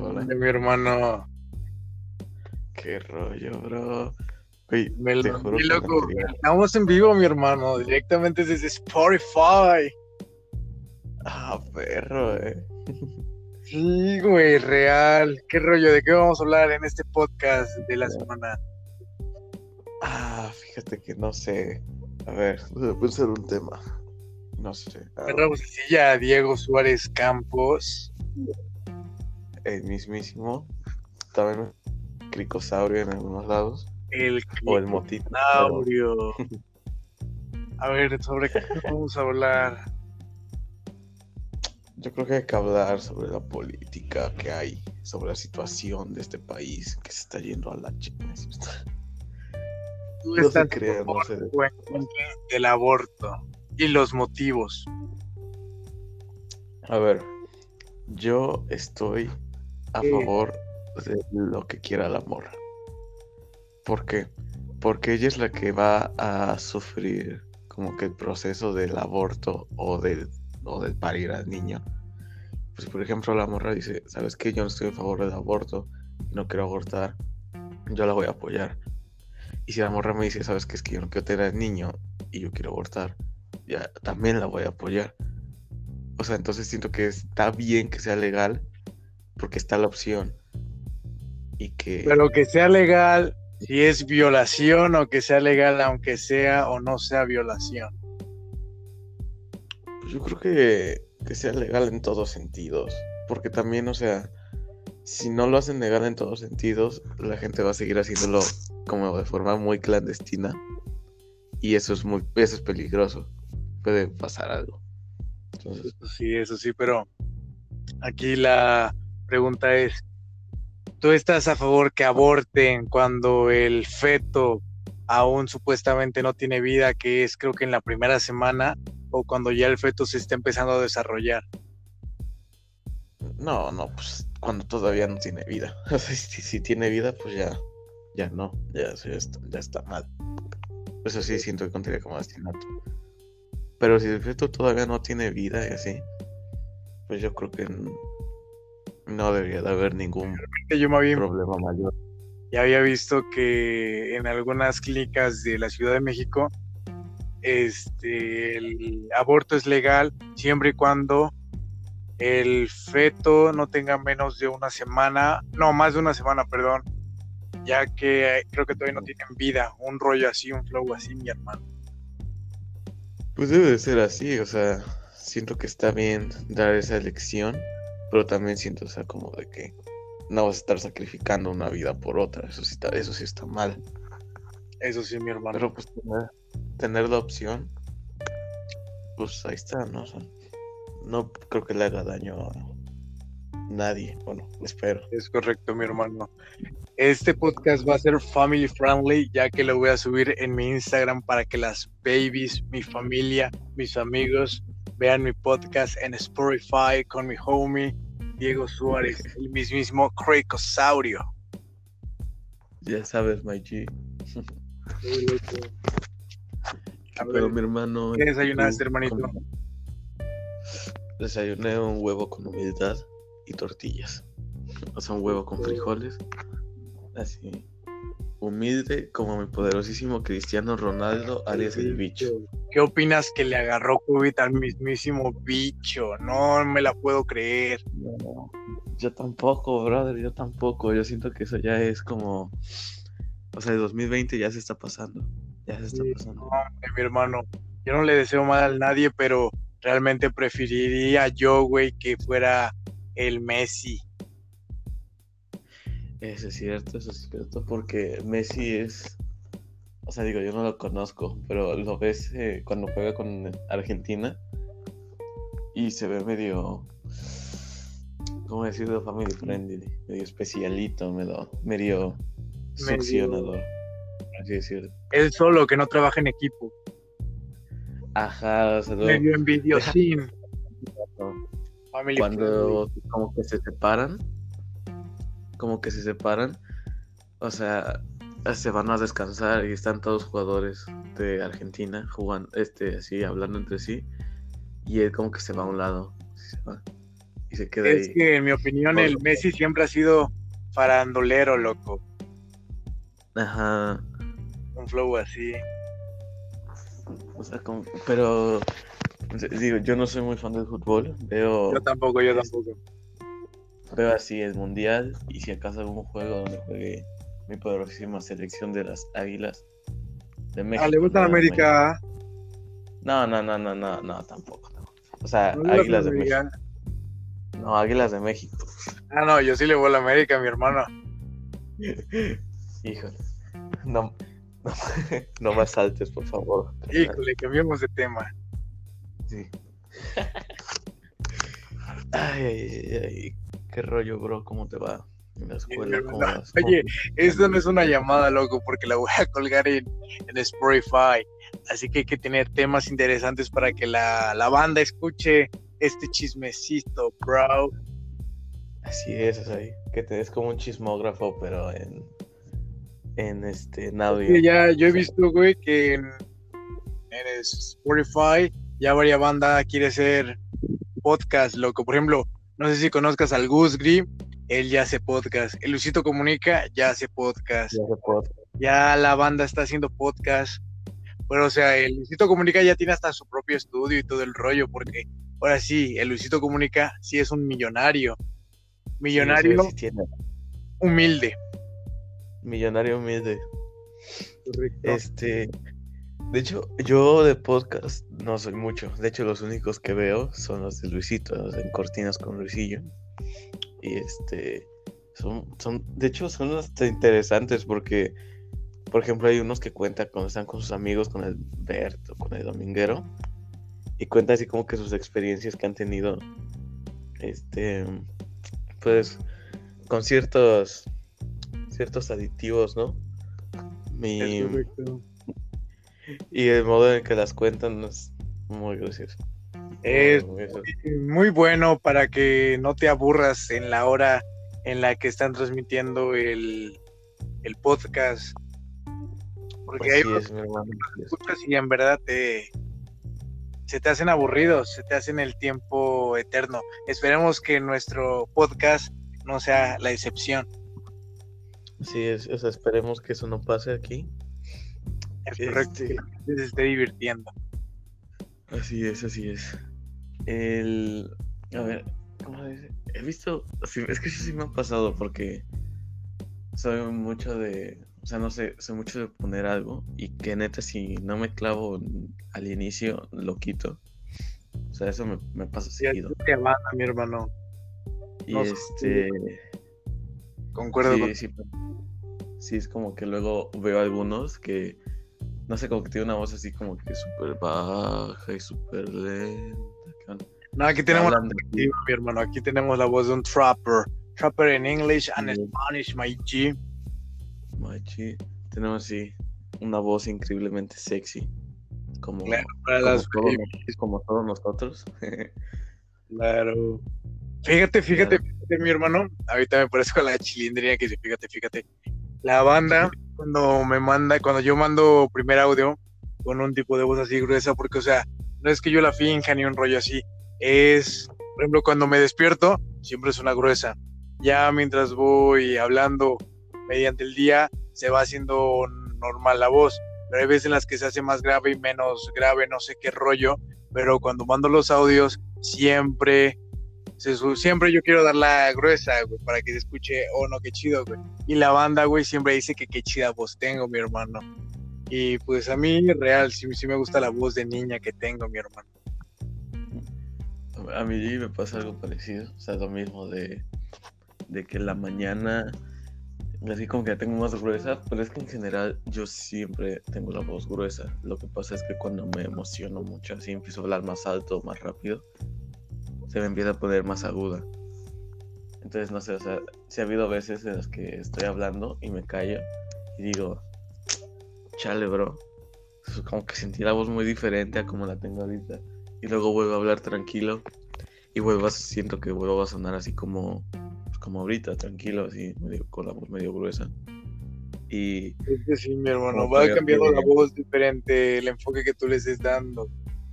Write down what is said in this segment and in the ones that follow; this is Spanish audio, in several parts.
Hola. mi hermano. Qué rollo, bro. Oye, Me te lo juro vi, que loco. Estamos en vivo, mi hermano. Directamente desde Spotify. Ah, perro, eh. Sí, güey, real. ¿Qué rollo? ¿De qué vamos a hablar en este podcast de la semana? Ah, fíjate que no sé. A ver, voy a pensar un tema. No sé. ah, Agarramos así ya a Diego Suárez Campos. El mismísimo. También un cricosaurio en algunos lados. El O el motito. A ver, ¿sobre qué vamos a hablar? Yo creo que hay que hablar sobre la política que hay, sobre la situación de este país que se está yendo a la chica. Tú No estás crean, a no sé. del aborto y los motivos. A ver, yo estoy a Sí. favor de lo que quiera la morra. ¿Por qué? Porque ella es la que va a sufrir como que el proceso del aborto o del, o del parir al niño. Pues por ejemplo la morra dice, ¿sabes qué? Yo no estoy a favor del aborto, no quiero abortar, yo la voy a apoyar. Y si la morra me dice, ¿sabes qué? Es que yo no quiero tener al niño y yo quiero abortar, ya también la voy a apoyar. O sea, entonces siento que está bien que sea legal porque está la opción. Y que... Pero que sea legal si es violación o que sea legal aunque sea o no sea violación. Pues yo creo que, que sea legal en todos sentidos. Porque también, o sea, si no lo hacen legal en todos sentidos, la gente va a seguir haciéndolo como de forma muy clandestina. Y eso es muy, eso es peligroso. Puede pasar algo. Entonces, Eso sí, eso sí, pero aquí la pregunta es, ¿tú estás a favor que aborten cuando el feto aún supuestamente no tiene vida, que es creo que en la primera semana, o cuando ya el feto se está empezando a desarrollar? no, no, pues cuando todavía no tiene vida. Si, si tiene vida, pues ya, ya no, ya, ya, está, ya está mal. Eso sí siento que contaría como asesinato. Pero si el feto todavía no tiene vida y así, pues yo creo que no debería de haber ningún Que yo me había, problema mayor. ya había visto que en algunas clínicas de la Ciudad de México, este, el aborto es legal siempre y cuando el feto no tenga menos de una semana, no, más de una semana, perdón, ya que eh, creo que todavía no tienen vida, un rollo así, un flow así, mi hermano. Pues debe de ser así, o sea, siento que está bien dar esa elección, pero también siento, o sea, como de que no vas a estar sacrificando una vida por otra, eso sí está, eso sí está mal. Eso sí, mi hermano. Pero pues tener, tener la opción, pues ahí está, ¿no? O sea, no creo que le haga daño a nadie, bueno, espero. Es correcto, mi hermano. Este podcast va a ser family friendly, ya que lo voy a subir en mi Instagram para que las babies, mi familia, mis amigos vean mi podcast en Spotify con mi homie Diego Suárez, el mismísimo Cricosaurio. Ya sabes, my G. Pero mi hermano. ¿qué desayunaste, ¿tú hermanito? Desayuné un huevo con humildad y tortillas. O sea, un huevo con frijoles. Así. Humilde como mi poderosísimo Cristiano Ronaldo, alias el bicho. ¿Qué opinas que le agarró COVID al mismísimo bicho? No me la puedo creer. No, yo tampoco, brother, yo tampoco. Yo siento que eso ya es como. O sea, el 2020 ya se está pasando. Ya se está Sí, pasando. No, hombre, mi hermano, yo no le deseo mal a nadie, pero realmente preferiría yo, güey, que fuera el Messi. Eso es cierto, eso es cierto, porque Messi es, o sea, digo, yo no lo conozco, pero lo ves eh, cuando juega con Argentina y se ve medio, ¿cómo decirlo? Family friendly, medio especialito, medio, medio succionador, así decirlo. Él solo, que no trabaja en equipo. Ajá, o sea, Medio envidiosín. Cuando como que se separan, como que se separan, o sea, se van a descansar y están todos jugadores de Argentina jugando, este, así, hablando entre sí, y él como que se va a un lado, se va, y se queda Es ahí. que en mi opinión el. Messi siempre ha sido farandolero, loco. Ajá. Un flow así. O sea, como- pero digo, yo no soy muy fan del fútbol. Veo, Yo tampoco, yo tampoco. Veo así el mundial y si acaso algún juego donde juegue mi poderosísima selección de las Águilas de México. Ah, le gusta no, América. No, no, no, no, no, no, tampoco. no. O sea, ¿No le gusta Águilas de América? México. No, Águilas de México. Ah, no, yo sí le voy a la América, mi hermano. Híjole. No, no, no me asaltes, por favor. Híjole, cambiemos de tema. Sí. Ay, ay, ay, ay. Qué rollo, bro. ¿Cómo te va en la escuela? ¿Cómo no, vas? ¿Cómo- oye, Esto no es una llamada, loco, porque la voy a colgar en, en Spotify. Así que hay que tener temas interesantes para que la, la banda escuche este chismecito, bro. Así es, es ahí. Que te des como un chismógrafo, pero en. En este. En audio. Sí, ya, yo he visto, güey, que en, en Spotify ya varias banda quiere hacer podcast, loco. Por ejemplo, no sé si conozcas al Gus Grim, él ya hace podcast. El Luisito Comunica ya hace podcast. Ya se puede- Ya la banda está haciendo podcast. Pero, o sea, el Luisito Comunica ya tiene hasta su propio estudio y todo el rollo, porque ahora sí, el Luisito Comunica sí es un millonario. Millonario Sí, sí tiene. humilde. Millonario humilde. Correcto. Este. De hecho, yo de podcast no soy mucho. De hecho, los únicos que veo son los de Luisito, los en Cortinas con Luisillo. Y este. Son, son, de hecho, son hasta interesantes porque, por ejemplo, hay unos que cuentan cuando están con sus amigos, con el Bert o con el Dominguero, y cuentan así como que sus experiencias que han tenido, este, pues, con ciertos, ciertos aditivos, ¿no? Mi. Y el modo en que las cuentan es muy gracioso. Es Muy bueno para que no te aburras en la hora en la que están transmitiendo el, el podcast. Porque hay Así es, mi hermano. así es. escuchas y en verdad te se te hacen aburridos, se te hacen el tiempo eterno. Esperemos que nuestro podcast no sea la excepción. Sí, es, o sea, esperemos que eso no pase aquí. Es correcto que se esté divirtiendo. Así es, así es. El. A ver, ¿cómo se dice? He visto. es que eso sí me ha pasado porque soy mucho de. O sea, no sé, soy mucho de poner algo y que neta, si no me clavo al inicio, lo quito. O sea, eso me, me pasa Sí, seguido. te banda, mi hermano. Y no este. Concuerdo con Sí, sí, sí, es como que luego veo algunos que, no sé, como que tiene una voz así como que súper baja y súper lenta. No, aquí tenemos mi hermano, aquí tenemos la voz de un trapper. Trapper en English and Sí. Spanish, my G. Machi. Tenemos sí una voz increíblemente sexy. Como, Claro, para como las todos, como todos nosotros. claro. Fíjate, fíjate, fíjate, mi hermano. Ahorita me parezco a la chilindrina que dice, fíjate, fíjate. La banda, cuando me manda, cuando yo mando primer audio con un tipo de voz así gruesa, porque, o sea, no es que yo la finja ni un rollo así. Es, por ejemplo, cuando me despierto, siempre es una gruesa. Ya mientras voy hablando mediante el día, se va haciendo normal la voz. Pero hay veces en las que se hace más grave y menos grave, no sé qué rollo. Pero cuando mando los audios, siempre, siempre yo quiero dar la gruesa, güey, para que se escuche, oh no, qué chido. Y la banda, güey, siempre dice que qué chida voz tengo, mi hermano. Y pues a mí, real, sí, sí me gusta la voz de niña que tengo, mi hermano. A mí me pasa algo parecido, o sea, lo mismo de, de que la mañana, así como que la tengo más gruesa, pero es que en general yo siempre tengo la voz gruesa. Lo que pasa es que cuando me emociono mucho, así empiezo a hablar más alto, más rápido, se me empieza a poner más aguda. Entonces, no sé, o sea, sí ha habido veces en las que estoy hablando y me callo y digo, chale, bro. Como que sentí la voz muy diferente a como la tengo ahorita y luego vuelvo a hablar tranquilo y vuelvo a, siento que vuelvo a sonar así como pues, como ahorita tranquilo así medio, con la voz medio gruesa y Es que sí, mi hermano, va que- cambiando la voz diferente, el enfoque que tú le estés dando.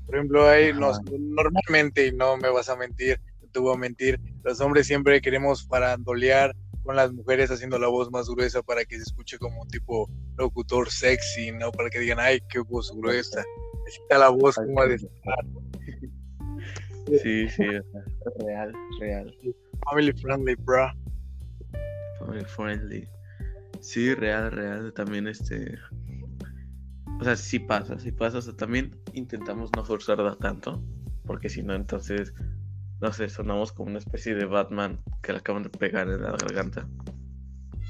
Por ejemplo, hay, Ajá. nos- normalmente, y no me vas a mentir, te voy a mentir. Los hombres siempre queremos parandolear con las mujeres haciendo la voz más gruesa para que se escuche como un tipo locutor sexy, ¿no? Para que digan, ay, qué voz gruesa. Necesita la voz como de Sí, sí, real, real. Family friendly, bro. Family friendly. Sí, real, real. También este. O sea, sí pasa, sí pasa. O sea, también intentamos no forzarla tanto. Porque si no, entonces. No sé, sonamos como una especie de Batman que le acaban de pegar en la garganta.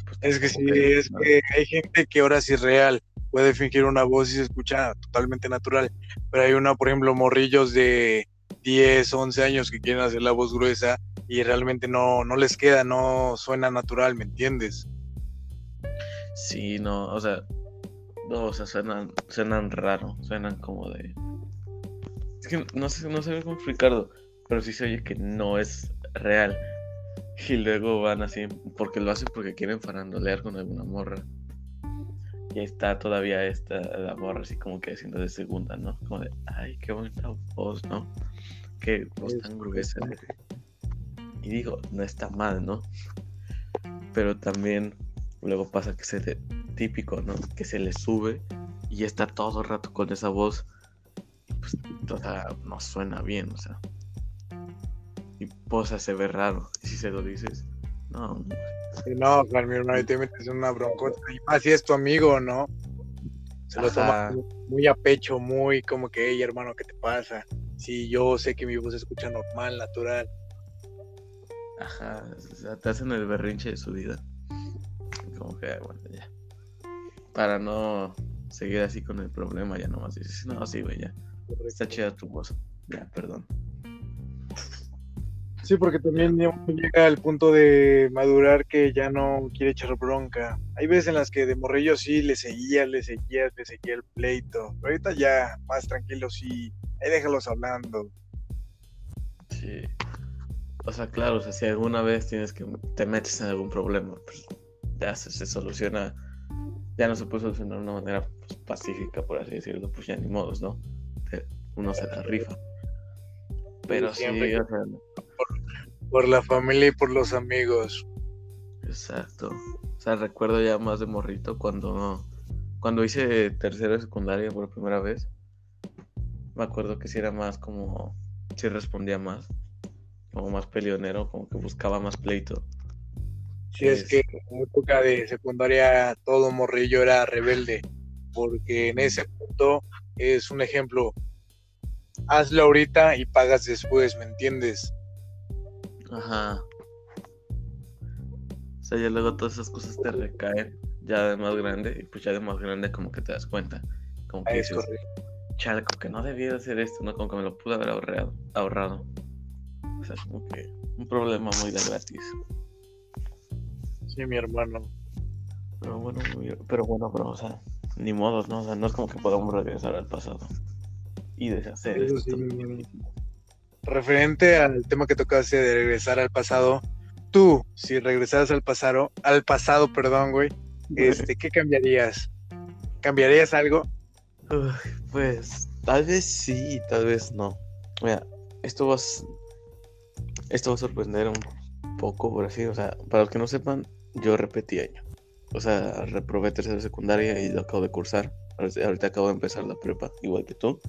Pues, es que sí, es que hay gente que ahora sí es real. Puede fingir una voz y se escucha totalmente natural. Pero hay una, por ejemplo, morrillos de 10, 11 años que quieren hacer la voz gruesa y realmente no, no les queda, no suena natural, ¿me entiendes? Sí, no, o sea, no, o sea, suenan, suenan raro, suenan como de... Es que no sé, no sé cómo explicarlo, pero sí se oye que no es real. Y luego van así, porque lo hacen porque quieren farandolear con alguna morra. Y ahí está todavía esta, la morra así como que haciendo de segunda, ¿no? Como de, ay, qué bonita voz, ¿no? Qué voz tan gruesa. Y digo, no está mal, ¿no? Pero también luego pasa que se típico, ¿no? Que se le sube y está todo el rato con esa voz. Y pues no suena bien, o sea. Y posa se ve raro. Y si se lo dices, no. No, claro, mi hermano, te metes en una broncota. Y más si es tu amigo, ¿no? Se lo toma muy a pecho, muy como que, hey, hermano, ¿qué te pasa? Si yo sé que mi voz se escucha normal, natural. Ajá, o sea, te hacen el berrinche de su vida. Como que, bueno, ya. Para no seguir así con el problema, ya nomás dices, no, sí, güey, ya. Está chida tu voz. Ya, perdón. Sí, porque también llega al punto de madurar que ya no quiere echar bronca. Hay veces en las que de morrillo sí le seguía, le seguía, le seguía el pleito. Pero ahorita ya más tranquilo, sí. Ahí déjalos hablando. Sí. O sea, claro, o sea, si alguna vez tienes que te metes en algún problema, pues ya se, soluciona, ya no se puede solucionar de una manera pues, pacífica, por así decirlo, pues ya ni modos, ¿no? Uno se la rifa. Pero sí, o sea, por, la familia y por los amigos. Exacto. O sea, recuerdo ya más de morrito cuando, cuando hice tercera secundaria por primera vez. Me acuerdo que sí era más como, sí respondía más como más peleonero, como que buscaba más pleito. Sí, es, que en época de secundaria todo morrillo era rebelde, porque en ese punto es un ejemplo, hazlo ahorita y pagas después, ¿me entiendes? Ajá. O sea, ya luego todas esas cosas te recaen ya de más grande, y pues ya de más grande como que te das cuenta. Como que es chale, como que no debía hacer esto, ¿no? Como que me lo pude haber ahorrado. ahorrado. O sea, como que un problema muy de gratis. Sí, mi hermano. Pero bueno, pero bueno, pero, o sea, ni modos, ¿no? O sea, no es como que podamos regresar al pasado y deshacer esto. Referente al tema que tocaste de regresar al pasado, tú, si regresaras al pasado, al pasado, perdón, güey, este, ¿qué cambiarías? ¿Cambiarías algo? pues, tal vez sí, tal vez no. Mira, esto vas esto va a sorprender un poco, por así, o sea, para los que no sepan, yo repetí año. O sea, reprobé tercera secundaria y lo acabo de cursar. Ahorita acabo de empezar la prepa, igual que tú.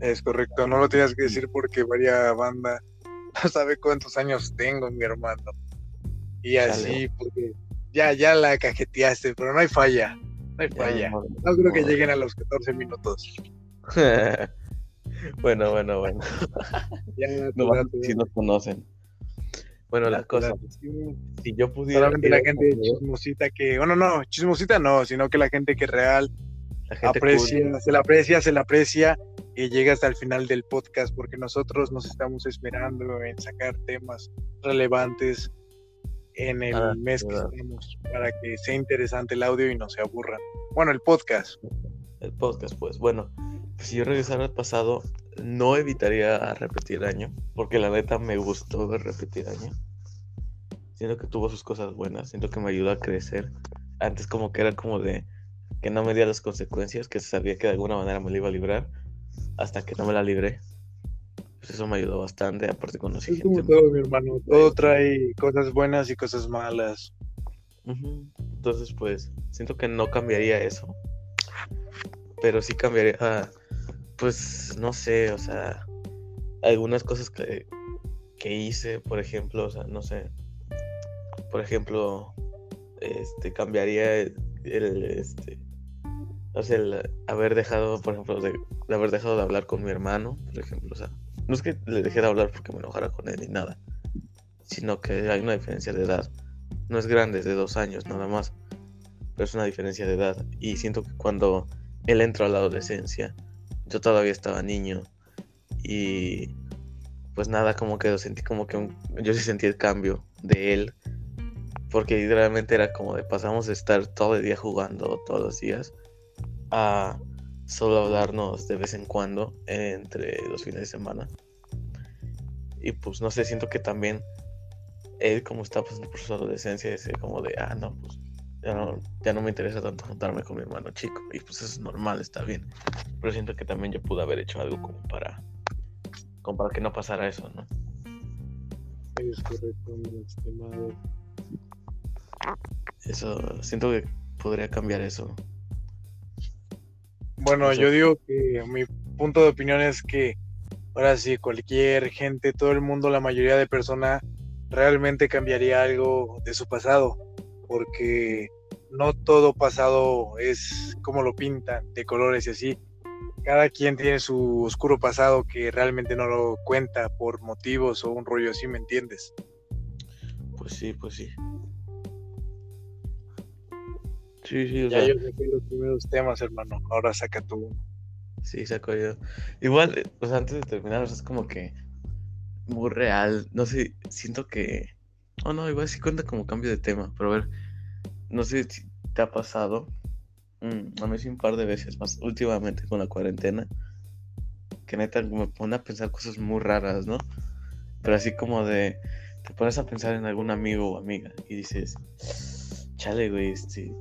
Es correcto, no lo tenías que decir porque varia banda no sabe cuántos años tengo, mi hermano. Y así, porque ya, ya la cajeteaste, pero no hay falla. No hay falla. No, creo que lleguen a los 14 minutos. Bueno, bueno, bueno. Ya, no, si nos conocen. Bueno, la, cosa, si yo pudiera... Solamente la gente chismosita que... Bueno, no, chismosita no, sino que la gente que real aprecia, se la aprecia, se la aprecia y llega hasta el final del podcast porque nosotros nos estamos esperando en sacar temas relevantes en el ah, mes que estamos para que sea interesante el audio y no se aburran. Bueno, el podcast. El podcast, pues bueno, si yo regresara al pasado, no evitaría repetir año, porque la neta me gustó repetir año. Siento que tuvo sus cosas buenas, siento que me ayudó a crecer. Antes como que era como de que no me diera las consecuencias, que sabía que de alguna manera me la iba a librar, hasta que no me la libré. pues eso me ayudó bastante, aparte conocí es como todo, mi hermano, todo trae cosas buenas y cosas malas. Entonces, pues, siento que no cambiaría eso, pero sí cambiaría, pues, no sé, o sea, algunas cosas que, que hice, por ejemplo, o sea, no sé, por ejemplo, este, cambiaría el, este, o sea, haber dejado, por ejemplo, de, haber dejado de hablar con mi hermano, por ejemplo, o sea, no es que le dejé de hablar porque me enojara con él ni nada, sino que hay una diferencia de edad. No es grande, es de dos años nada más, pero es una diferencia de edad. Y siento que cuando él entró a la adolescencia, yo todavía estaba niño y pues nada, como que sentí como que yo sí sentí el cambio de él, porque literalmente era como de pasamos de estar todo el día jugando todos los días a solo hablarnos de vez en cuando entre los fines de semana. Y pues no sé, siento que también él como está pasando por su adolescencia, dice como de, ah, no, pues ya no, ya no me interesa tanto juntarme con mi hermano chico. Y pues eso es normal, está bien. Pero siento que también yo pude haber hecho algo como para, como para que no pasara eso, ¿no? Es correcto, mi estimado. Eso, siento que podría cambiar eso. Bueno, yo digo que mi punto de opinión es que ahora sí, cualquier gente, todo el mundo, la mayoría de personas realmente cambiaría algo de su pasado, porque no todo pasado es como lo pintan, de colores y así. Cada quien tiene su oscuro pasado que realmente no lo cuenta por motivos o un rollo así, ¿me entiendes? Pues sí, pues sí. Sí, sí, o ya yo saqué los primeros temas, hermano. Ahora saca tú uno. Sí, saco yo. Igual, pues antes de terminar, es como que muy real. No sé, siento que. Oh, no, igual sí cuenta como cambio de tema. Pero a ver, no sé si te ha pasado. Mm, a mí sí un par de veces más, últimamente con la cuarentena. Que neta me pone a pensar cosas muy raras, ¿no? Pero así como de. Te pones a pensar en algún amigo o amiga y dices. Chale, güey, este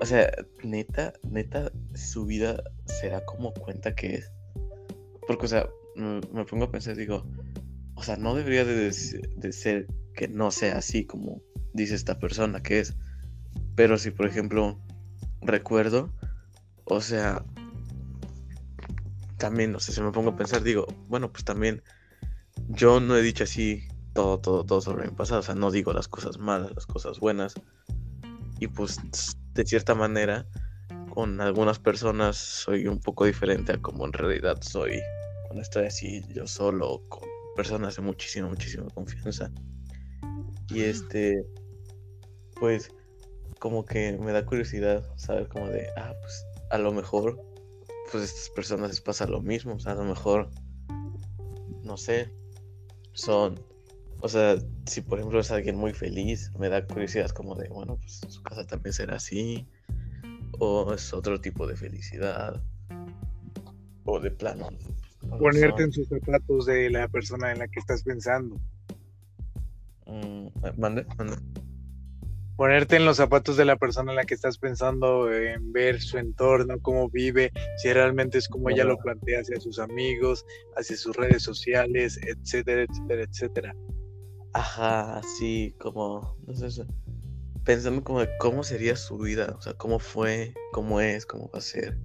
o sea, neta, neta, su vida será como cuenta que es. Porque, o sea, me, pongo a pensar, digo, o sea, no debería de, ser que no sea así como dice esta persona que es. Pero si, por ejemplo, recuerdo, o sea, también, o sea, si me pongo a pensar, digo, bueno, pues también yo no he dicho así todo, todo, todo sobre mi pasado. O sea, no digo las cosas malas, las cosas buenas. Y pues de cierta manera con algunas personas soy un poco diferente a como en realidad soy cuando estoy así yo solo con personas de muchísima, muchísima confianza. Y este, pues como que me da curiosidad saber como de, ah, pues a lo mejor, pues estas personas les pasa lo mismo, o sea, a lo mejor, no sé, son o sea, si por ejemplo es alguien muy feliz, me da curiosidad como de, bueno, pues su casa también será así. O es otro tipo de felicidad. O de plano. Ponerte en sus zapatos de la persona en la que estás pensando. Mm, mande, mande. Ponerte en los zapatos de la persona en la que estás pensando, en ver su entorno, cómo vive, si realmente es como ella lo plantea hacia sus amigos, hacia sus redes sociales, etcétera, etcétera, etcétera. Ajá, sí, como, no sé, pensando como de cómo sería su vida, o sea, cómo fue, cómo es, cómo va a ser.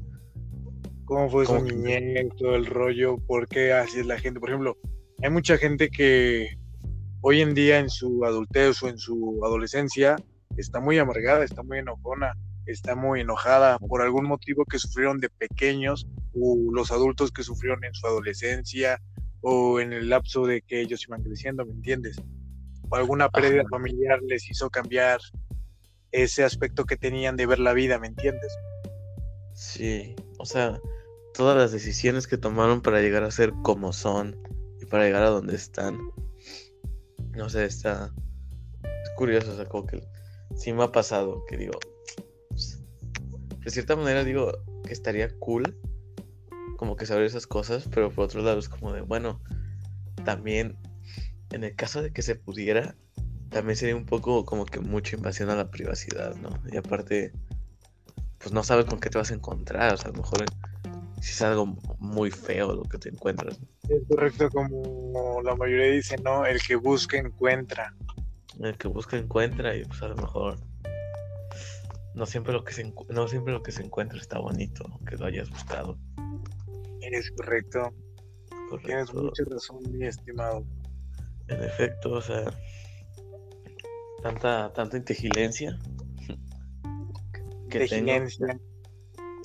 Cómo fue su niñez, todo el rollo, por qué así es la gente. Por ejemplo, hay mucha gente que hoy en día en su adultez o en su adolescencia está muy amargada, está muy enojona, está muy enojada por algún motivo que sufrieron de pequeños o los adultos que sufrieron en su adolescencia o en el lapso de que ellos iban creciendo, ¿me entiendes? O alguna pérdida familiar les hizo cambiar ese aspecto que tenían de ver la vida, ¿me entiendes? Sí, o sea, todas las decisiones que tomaron para llegar a ser como son y para llegar a donde están. No sé, está. Es curioso, o sea, como que sí me ha pasado que digo. Pues, de cierta manera digo que estaría cool como que saber esas cosas, pero por otro lado es como de, bueno, también en el caso de que se pudiera, también sería un poco como que mucha invasión a la privacidad, ¿no? Y aparte, pues no sabes con qué te vas a encontrar, o sea, a lo mejor si es algo muy feo lo que te encuentras. Es correcto como la mayoría dice, ¿no? El que busca encuentra. El que busca encuentra y pues a lo mejor no siempre lo que se no siempre lo que se encuentra está bonito, que lo hayas buscado. Es correcto. Tienes mucha razón, mi estimado. En efecto, o sea, tanta tanta inteligencia que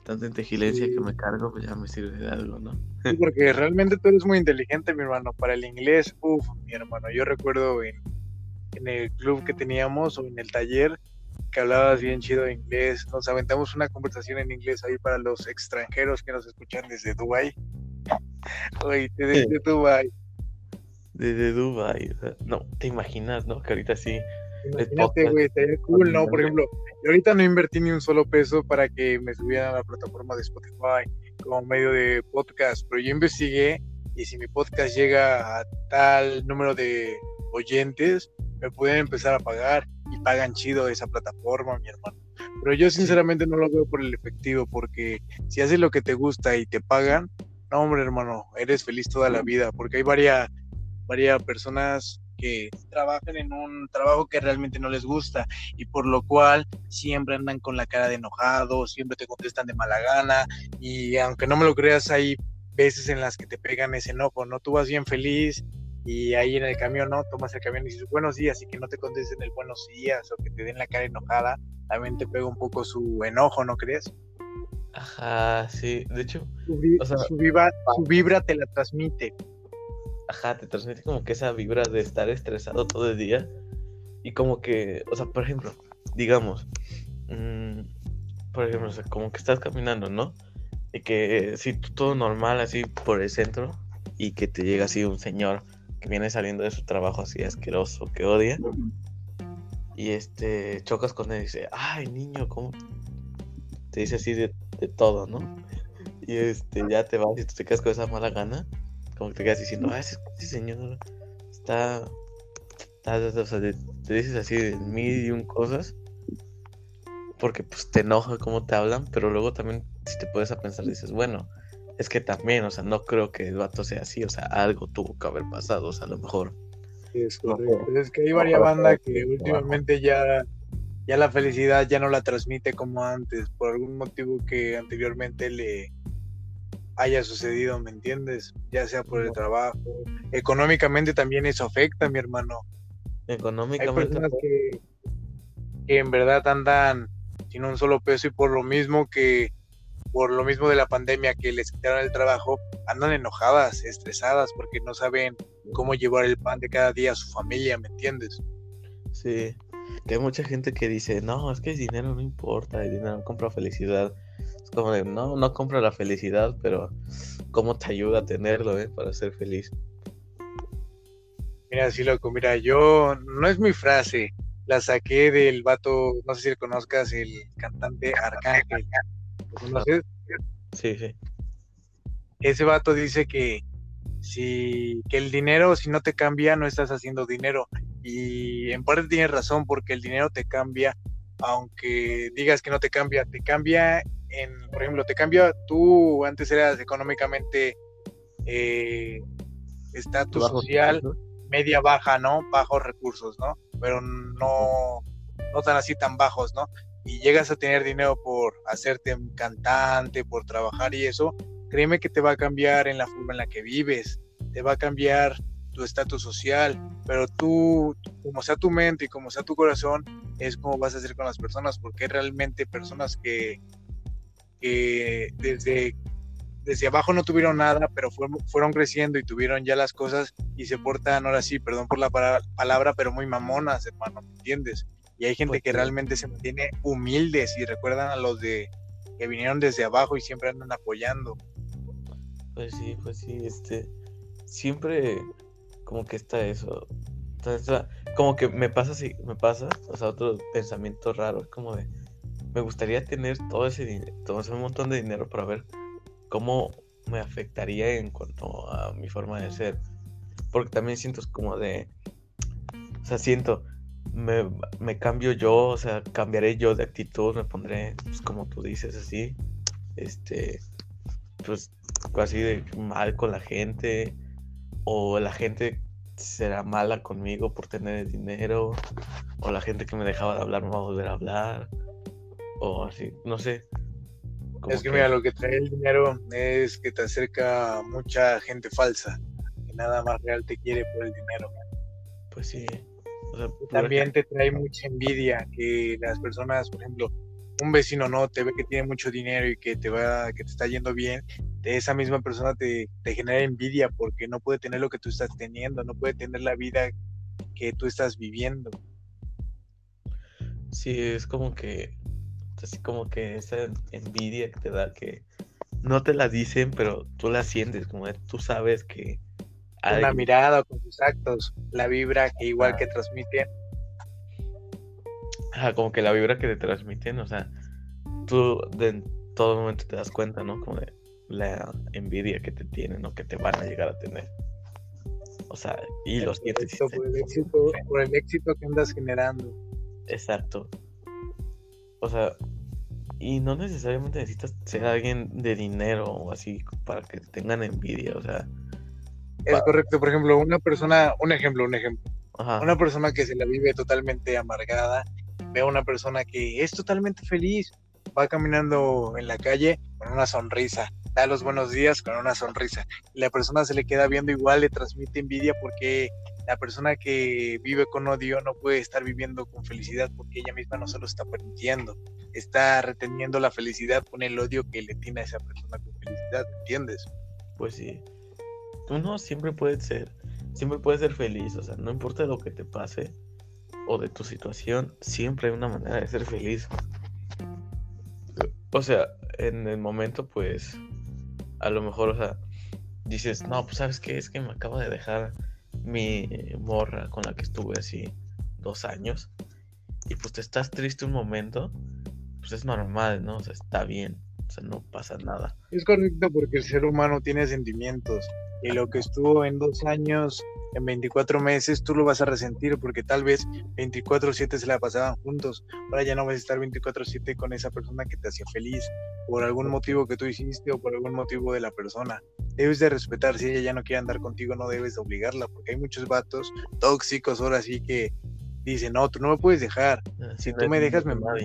tanta inteligencia que me cargo, pues ya me sirve de algo, ¿no? porque realmente tú eres muy inteligente, mi hermano. Para el inglés, uff, mi hermano. Yo recuerdo en, en el club que teníamos o en el taller que hablabas bien chido de inglés. Nos aventamos una conversación en inglés ahí para los extranjeros que nos escuchan desde Dubai. Oye, desde Dubai. Desde Dubai. No, te imaginas, ¿no? Que ahorita sí. Imagínate, güey, estaría cool, ¿no? Por ejemplo, yo ahorita no invertí ni un solo peso para que me subieran a la plataforma de Spotify como medio de podcast, pero yo investigué y si mi podcast llega a tal número de oyentes, me pueden empezar a pagar y pagan chido esa plataforma, mi hermano. Pero yo sinceramente no lo veo por el efectivo, porque si haces lo que te gusta y te pagan, no, hombre, hermano, eres feliz toda la vida, porque hay varias, varias personas que trabajan en un trabajo que realmente no les gusta y por lo cual siempre andan con la cara de enojado, siempre te contestan de mala gana y aunque no me lo creas hay veces en las que te pegan ese enojo, ¿no? Tú vas bien feliz y ahí en el camión, ¿no? Tomas el camión y dices buenos días y que no te contesten el buenos días o que te den la cara enojada, también te pega un poco su enojo, ¿no crees? Ajá, sí, de hecho, su, vibra, su vibra te la transmite. Ajá, te transmite como que esa vibra de estar estresado todo el día y como que, o sea, por ejemplo, digamos, mm, por ejemplo, o sea, como que estás caminando, ¿no? Y que si tú todo normal así por el centro y que te llega así un señor que viene saliendo de su trabajo así asqueroso, que odia. Y este, chocas con él y dice, ay niño, ¿cómo? Te dice así de, todo, ¿no? Y este, ya te vas y te quedas con esa mala gana, como que te quedas diciendo, ay, ese, señor está, o sea, te, dices así de mil y un cosas, porque pues te enoja cómo te hablan, pero luego también si te puedes a pensar, dices, bueno, es que también, o sea, no creo que el vato sea así, o sea, algo tuvo que haber pasado, o sea, a lo mejor. es correcto. es que hay varias bandas que últimamente ya, ya la felicidad ya no la transmite como antes, por algún motivo que anteriormente le haya sucedido, ¿me entiendes? Ya sea por el trabajo, económicamente también eso afecta, mi hermano. Económicamente. Hay personas que, que en verdad andan sin un solo peso y por lo mismo que por lo mismo de la pandemia que les quitaron el trabajo, andan enojadas, estresadas, porque no saben cómo llevar el pan de cada día a su familia, ¿me entiendes? Sí, que hay mucha gente que dice, no, es que el dinero no importa, el dinero no compra felicidad. Es como de, no, no compra la felicidad, pero ¿cómo te ayuda a tenerlo, eh, para ser feliz? Mira, sí, loco, mira, yo, no es mi frase, la saqué del vato, no sé si conozcas, el cantante Arcángel. Sí, sí. Ese vato dice que si que el dinero si no te cambia no estás haciendo dinero. Y en parte tiene razón porque el dinero te cambia aunque digas que no te cambia te cambia en por ejemplo te cambia tú antes eras económicamente eh, estatus social media baja no bajos recursos no pero no no tan así tan bajos no y llegas a tener dinero por hacerte cantante, por trabajar y eso, créeme que te va a cambiar en la forma en la que vives, te va a cambiar tu estatus social, pero tú, como sea tu mente y como sea tu corazón, es como vas a hacer con las personas, porque realmente personas que, desde, desde abajo no tuvieron nada, pero fueron, fueron creciendo y tuvieron ya las cosas y se portan ahora sí, perdón por la palabra, pero muy mamonas, hermano, ¿me entiendes? Y hay gente que realmente se mantiene humildes y recuerdan a los de que vinieron desde abajo y siempre andan apoyando. Pues sí, pues sí, este siempre como que está eso. como que me pasa así, me pasa, o sea, otro pensamiento raro, es como de me gustaría tener todo ese dinero, todo ese montón de dinero para ver cómo me afectaría en cuanto a mi forma de ser. Porque también siento como de o sea, siento me, me, cambio yo, o sea, cambiaré yo de actitud, me pondré, pues, como tú dices, así, este, pues, así de mal con la gente, o la gente será mala conmigo por tener dinero, o la gente que me dejaba de hablar no va a volver a hablar, o así, no sé. Es que, mira, lo que trae el dinero es que te acerca mucha gente falsa, que nada más real te quiere por el dinero. Pues sí. También te trae mucha envidia que las personas, por ejemplo, un vecino no te ve que tiene mucho dinero y que te va, que te está yendo bien, esa misma persona te, te, genera envidia porque no puede tener lo que tú estás teniendo, no puede tener la vida que tú estás viviendo. Sí, es como que, así como que esa envidia que te da que no te la dicen, pero tú la sientes, como tú sabes que... Con la mirada, con tus actos, la vibra que igual que transmiten. como que la vibra que te transmiten, o sea, tú de todo momento te das cuenta, ¿no? Como de la envidia que te tienen o que te van a llegar a tener. O sea, y los sientes. Por el, éxito, por el éxito que andas generando. Exacto. O sea, y no necesariamente necesitas ser alguien de dinero o así para que tengan envidia, o sea. Es correcto, por ejemplo, una persona, un ejemplo, un ejemplo. Una persona que se la vive totalmente amargada, ve a una persona que es totalmente feliz, va caminando en la calle con una sonrisa, da los buenos días con una sonrisa. La persona se le queda viendo igual, le transmite envidia porque la persona que vive con odio no puede estar viviendo con felicidad porque ella misma no se lo está permitiendo. Está reteniendo la felicidad con el odio que le tiene a esa persona con felicidad, ¿entiendes? Pues sí. Tú no siempre puedes ser, siempre puedes ser feliz, o sea, no importa lo que te pase o de tu situación, siempre hay una manera de ser feliz. O sea, en el momento, pues, a lo mejor, o sea, dices, no, pues sabes qué, es que me acaba de dejar mi morra con la que estuve así dos años. Y pues te estás triste un momento, pues es normal, ¿no? O sea, está bien, o sea, no pasa nada. Es correcto porque el ser humano tiene sentimientos y lo que estuvo en dos años, en 24 meses, tú lo vas a resentir porque tal vez 24/7 se la pasaban juntos. Ahora ya no vas a estar 24/7 con esa persona que te hacía feliz por algún motivo que tú hiciste o por algún motivo de la persona. Debes de respetar, si ella ya no quiere andar contigo, no debes de obligarla porque hay muchos vatos tóxicos ahora sí que dicen, no, tú no me puedes dejar. Ah, si tú me dejas, me mato.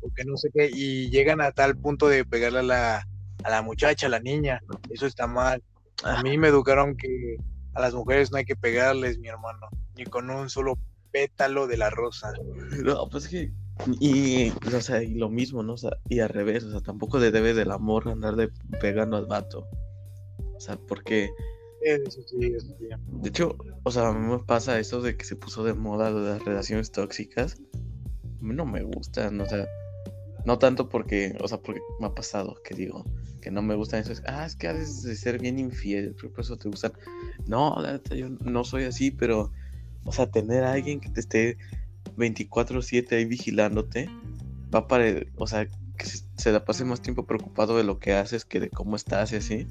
Porque no sé qué. Y llegan a tal punto de pegarle a la, a la muchacha, a la niña. Eso está mal a mí me educaron que a las mujeres no hay que pegarles, mi hermano, ni con un solo pétalo de la rosa. No, pues que y, o sea, y lo mismo, ¿no? O sea, y al revés, o sea, tampoco le debe del amor andar de pegando al vato. O sea, porque... Eso sí, eso sí. De hecho, o sea, a mí me pasa eso de que se puso de moda las relaciones tóxicas. A mí no me gustan, o sea, no tanto porque, o sea, porque me ha pasado, que digo, que no me gustan eso. Ah, es que has de ser bien infiel, por eso te gustan. No, yo no soy así, pero, o sea, tener a alguien que te esté 24-7 ahí vigilándote, va para, o sea, que se, la pase más tiempo preocupado de lo que haces que de cómo estás y así.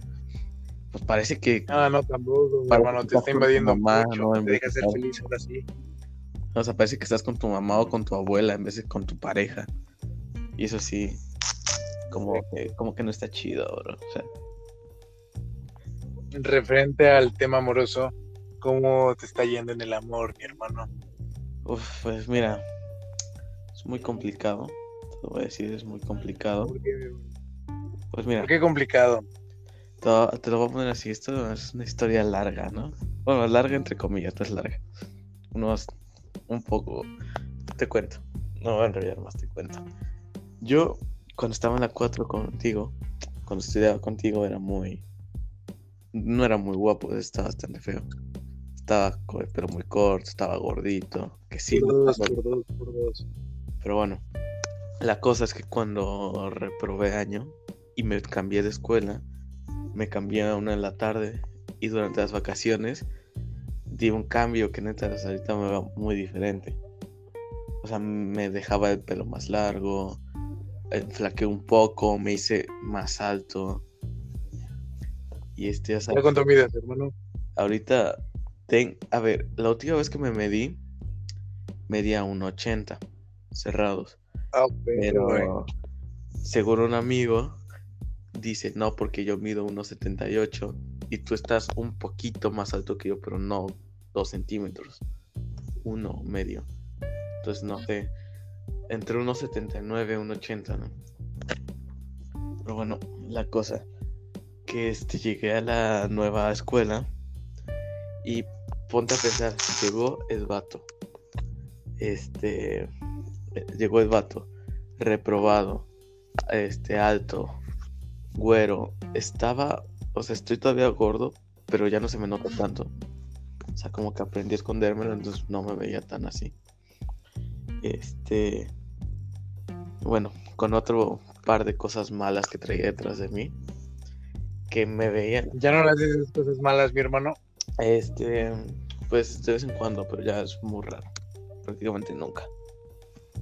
Pues parece que. Ah, no, tampoco, hermano, te está invadiendo. Mamá, no, te deja ser feliz ahora sí. O sea, parece que estás con tu mamá o con tu abuela en vez de con tu pareja. Y eso sí, como que, como que no está chido, bro. O sea. Referente al tema amoroso, ¿cómo te está yendo en el amor, mi hermano? Uf, pues mira, es muy complicado. Te lo voy a decir, es muy complicado. Pues mira. ¿Por qué complicado? Te, lo voy a poner así, esto es una historia larga, ¿no? Bueno, larga entre comillas, no es larga. Unos, un poco, te cuento. No voy a enrollar más, te cuento. Yo, cuando estaba en la 4 contigo, cuando estudiaba contigo, era muy. No era muy guapo, estaba bastante feo. Estaba pelo muy corto, estaba gordito. Que sí. Por dos, por dos, por dos. Pero bueno, la cosa es que cuando reprobé año y me cambié de escuela, me cambié a una en la tarde y durante las vacaciones di un cambio que neta ahorita me va muy diferente. O sea, me dejaba el pelo más largo, flaqueé un poco, me hice más alto. Y este, ya sabes. ¿Cuánto mides, hermano? Ahorita, ten, a ver, la última vez que me medí, medía 1,80 cerrados. Ah, pero seguro un amigo dice, no, porque yo mido 1,78 y tú estás un poquito más alto que yo, pero no 2 centímetros, uno medio. Entonces, no sé, entre 1,79 y 1,80, ¿no? Pero bueno, la cosa, que este, llegué a la nueva escuela y ponte a pensar, llegó el vato, este, llegó el vato, reprobado, este, alto, güero, estaba, o sea, estoy todavía gordo, pero ya no se me nota tanto. O sea, como que aprendí a escondérmelo, entonces no me veía tan así. Este, bueno, con otro par de cosas malas que traía detrás de mí, que me veían. Ya no las dices cosas malas, mi hermano. Este, pues de vez en cuando, pero ya es muy raro. Prácticamente nunca.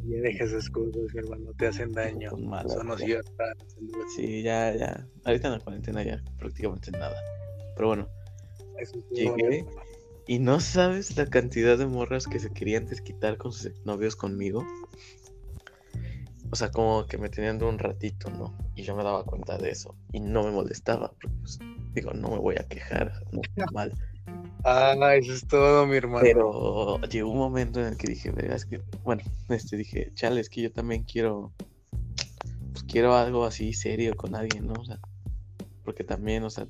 Y dejes esas cosas, mi hermano, te hacen daño. Son malas, Son pero- nocivas para la salud. Sí, ya, ya. Ahorita en la cuarentena ya prácticamente nada. Pero bueno, Eso es Llegué. bueno. ¿Y no sabes la cantidad de morras que se querían desquitar con sus novios conmigo? O sea, como que me tenían de un ratito, ¿no? Y yo me daba cuenta de eso. Y no me molestaba. Pues, digo, no me voy a quejar. No mal. Ah, eso es todo, mi hermano. Pero llegó un momento en el que dije, verga, es que, bueno, este dije, chale, es que yo también quiero, pues quiero algo así serio con alguien, ¿no? O sea, porque también, o sea,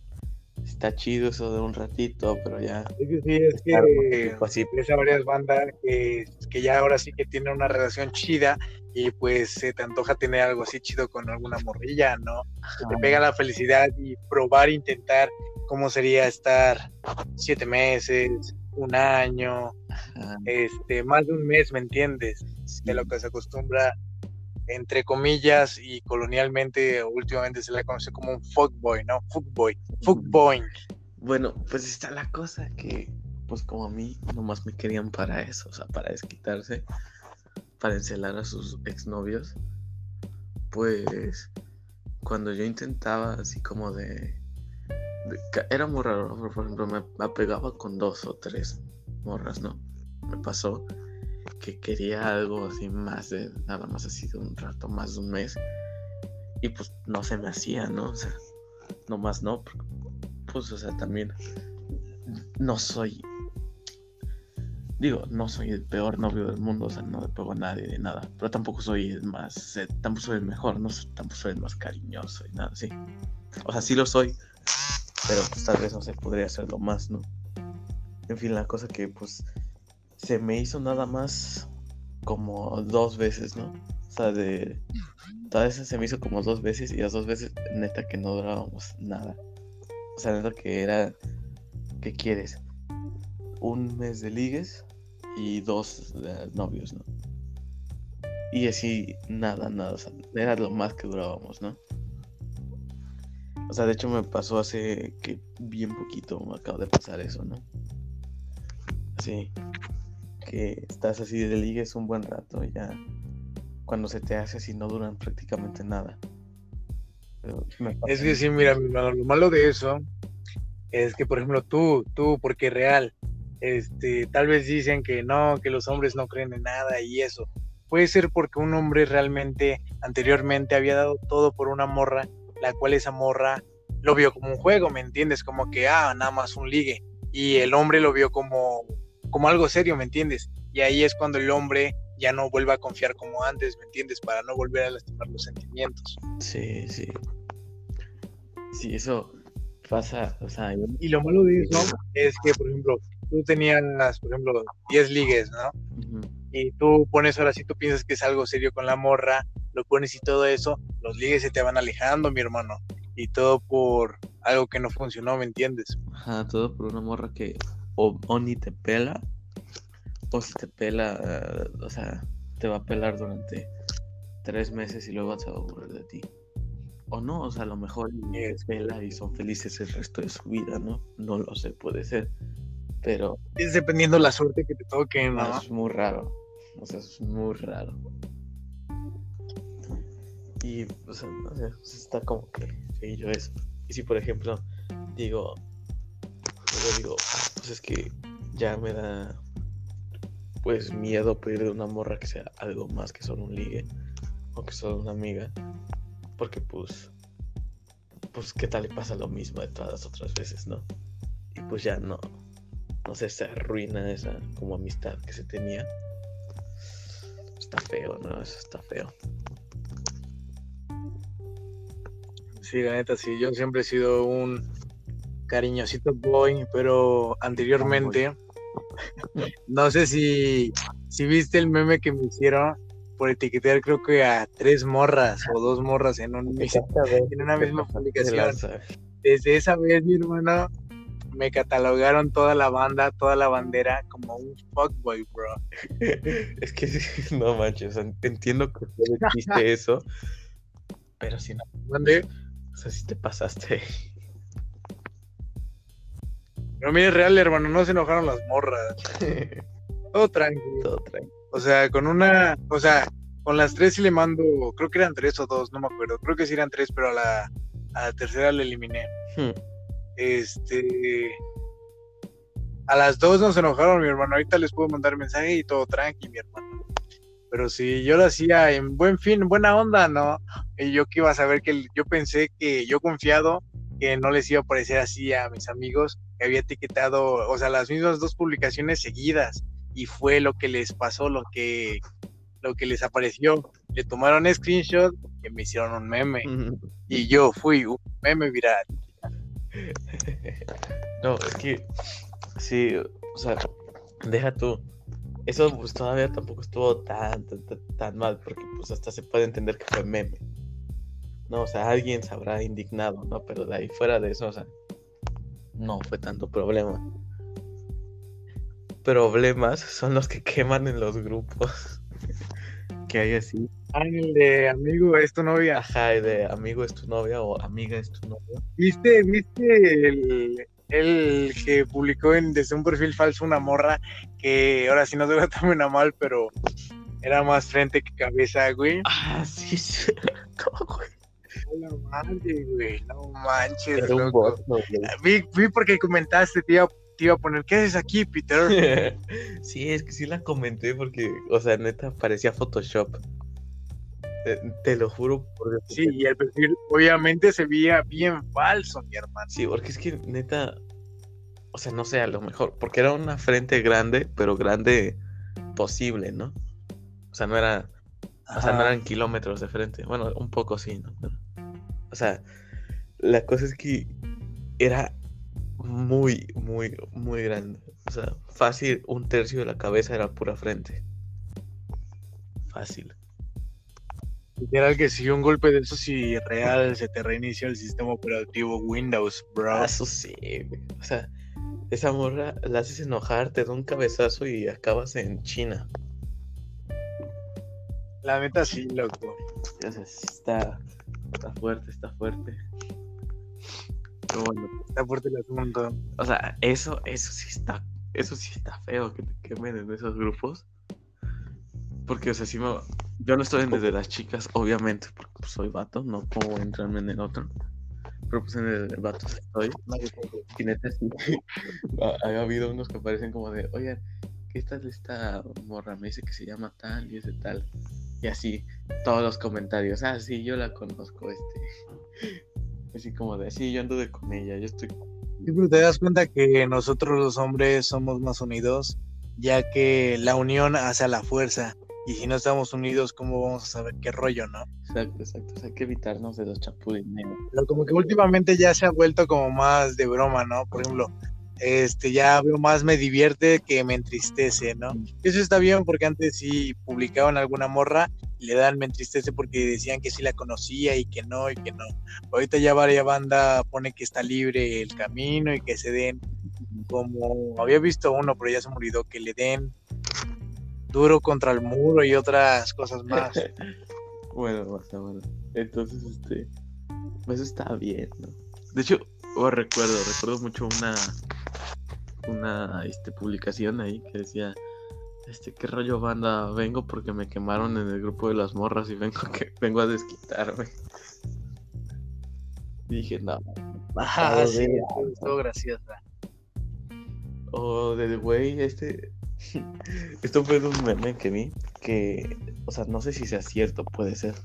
está chido eso de un ratito, pero ya. Sí, es que así, ves a varias bandas que, que ya ahora sí que tienen una relación chida y pues se te antoja tener algo así chido con alguna morrilla, ¿no? Que te pega la felicidad y probar, intentar cómo sería estar siete meses, un año, ajá, este, más de un mes, ¿me entiendes? sí, De lo que se acostumbra, entre comillas, y colonialmente, últimamente se le conoce como un fuckboy, ¿no? Fuckboy, fuckboy. Bueno, pues está la cosa que, pues como a mí, nomás me querían para eso, o sea, para desquitarse, para encelar a sus exnovios. Pues cuando yo intentaba así como de... de era muy raro, por ejemplo, me apegaba con dos o tres morras, ¿no? Me pasó que quería algo así más de, nada más así de un rato, más de un mes. Y pues no se me hacía, ¿no? O sea, nomás no, pues, o sea, también no soy. Digo, no soy el peor novio del mundo, o sea, no le pego a nadie de nada. Pero tampoco soy el más. tampoco soy el mejor, no tampoco soy el más cariñoso y nada así. O sea, sí lo soy, pero pues tal vez no se podría hacerlo más, ¿no? En fin, la cosa que pues se me hizo nada más como dos veces, ¿no? O sea, de. Tal vez se me hizo como dos veces y las dos veces, neta, que no durábamos nada. O sea, neta que era. ¿Qué quieres? Un mes de ligues y dos de novios, ¿no? Y así, nada, nada. O sea, era lo más que durábamos, ¿no? O sea, de hecho me pasó hace que bien poquito me acaba de pasar eso, ¿no? Así. Que estás así de ligues un buen rato y ya. Cuando se te hace así no duran prácticamente nada. Es que sí, mira, mi hermano, lo malo de eso es que, por ejemplo, tú, tú, porque real, este, tal vez dicen que no, que los hombres no creen en nada y eso. Puede ser porque un hombre realmente anteriormente había dado todo por una morra, la cual esa morra lo vio como un juego, ¿me entiendes? Como que, ah, nada más un ligue. Y el hombre lo vio como, como algo serio, ¿me entiendes? Y ahí es cuando el hombre ya no vuelve a confiar como antes, ¿me entiendes? Para no volver a lastimar los sentimientos. Sí, sí. Sí, eso pasa, o sea, yo- Y lo malo de eso es que, por ejemplo, tú tenías, por ejemplo, 10 ligues, ¿no? Y tú pones ahora sí, tú piensas que es algo serio con la morra, lo pones y todo eso, los ligues se te van alejando, mi hermano. Y todo por algo que no funcionó, ¿me entiendes? Ajá, todo por una morra que o, o ni te pela, o si te pela, eh, o sea, te va a pelar durante tres meses y luego se va a aburrir de ti. O no, o sea, a lo mejor y te Es- pela y son felices el resto de su vida, ¿no? No lo sé, puede ser. Pero Es dependiendo la suerte que te toque, ¿no? es muy raro. O sea, es muy raro. Y, o sea, no sé, pues, está como que feillo eso. Y si, por ejemplo, digo, yo digo, "Ah, pues es que ya me da, pues, miedo pedir de una morra que sea algo más que solo un ligue o que solo una amiga. Porque, pues, pues, ¿qué tal le pasa lo mismo de todas las otras veces, no? Y pues ya no, no sé, se arruina esa como amistad que se tenía. Está feo, ¿no? Eso está feo. Sí, la neta, sí, yo siempre he sido un cariñosito boy, pero anteriormente, no sé si, si viste el meme que me hicieron por etiquetar creo que a tres morras o dos morras en, un, en una misma publicación. Desde esa vez, mi hermano, me catalogaron toda la banda, toda la bandera como un fuckboy, bro. es que no manches, entiendo que existe eso, pero si no. ¿Dónde? O sea, si te pasaste. Pero mire, real, hermano, no se enojaron las morras. Todo tranquilo. Todo tranquilo. O sea, con una, o sea, con las tres sí le mando, creo que eran tres o dos, no me acuerdo. Creo que sí eran tres, pero a la, a la tercera le eliminé. Hmm. Este, a las dos nos enojaron, mi hermano. Ahorita les puedo mandar mensaje y todo tranqui, mi hermano. Pero si yo lo hacía en buen fin, buena onda, ¿no? Y yo que iba a saber que yo pensé que yo confiado que no les iba a parecer así a mis amigos, que había etiquetado, o sea, las mismas dos publicaciones seguidas y fue lo que les pasó, lo que lo que les apareció. Le tomaron screenshot y me hicieron un meme y yo fui un meme viral. No, es que sí, o sea, deja tú. Eso pues todavía tampoco estuvo tan, tan, tan, mal, porque pues hasta se puede entender que fue meme. No, o sea, alguien se habrá indignado, ¿no? Pero de ahí fuera de eso, o sea, no fue tanto problema. Problemas son los que queman en los grupos. que hay así. Ah, el de amigo es tu novia. Ajá, el de amigo es tu novia o amiga es tu novia. ¿Viste, viste el, el que publicó en, desde un perfil falso una morra que ahora sí no se lo tomen a mal, pero era más frente que cabeza, güey? Ah, sí, sí. güey? No manches, güey, no manches. loco. vi, vi porque comentaste, tío te iba a poner, ¿qué haces aquí, Peter? sí, es que sí la comenté porque, o sea, neta, parecía Photoshop. Te, lo juro. Por sí, y el perfil obviamente se veía bien falso, mi hermano. Sí, porque es que neta, o sea, no sé, a lo mejor, porque era una frente grande, pero grande posible, ¿no? O sea, no era, o sea, no eran kilómetros de frente. Bueno, un poco sí, ¿no? O sea, la cosa es que era muy, muy, muy grande. O sea, fácil, un tercio de la cabeza era pura frente. Fácil. Literal que si un golpe de eso si real se te reinicia el sistema operativo Windows, bro. Ah, eso sí, O sea, esa morra la haces enojar, te da un cabezazo y acabas en China. La neta sí, loco. está, está fuerte, está fuerte. bueno, está fuerte el asunto. O sea, eso, eso sí está, eso sí está feo que te quemen en esos grupos. Porque, o sea, si me, yo no estoy desde las chicas, obviamente, porque pues, soy vato, no puedo entrarme en el otro. Pero pues en el vato estoy. Y neta sí. ha, habido unos que parecen como de, oigan, ¿qué tal esta morra? Me dice que se llama tal y ese tal. Y así, todos los comentarios. Ah, sí, yo la conozco, este. Así como de, sí, yo anduve con ella, yo estoy. pero te das cuenta que nosotros los hombres somos más unidos, ya que la unión hace la fuerza. Y si no estamos unidos, ¿cómo vamos a saber qué rollo, no? Exacto, exacto. O sea, hay que evitarnos de los chapulines. Pero como que últimamente ya se ha vuelto como más de broma, ¿no? Por ejemplo, este ya veo más me divierte que me entristece, ¿no? Eso está bien porque antes sí publicaban alguna morra y le dan me entristece porque decían que sí la conocía y que no y que no. Ahorita ya varias banda pone que está libre el camino y que se den como había visto uno, pero ya se olvidó que le den duro contra el muro y otras cosas más. bueno, basta, bueno. Entonces, este, eso está bien, ¿no? De hecho, oh, recuerdo, recuerdo mucho una, una, este, publicación ahí que decía, este, qué rollo banda, vengo porque me quemaron en el grupo de las morras y vengo que vengo a desquitarme. dije, no. Ah, sí, estuvo graciosa. O del güey, este, Esto fue de un meme que vi que, o sea, no sé si sea cierto, puede ser.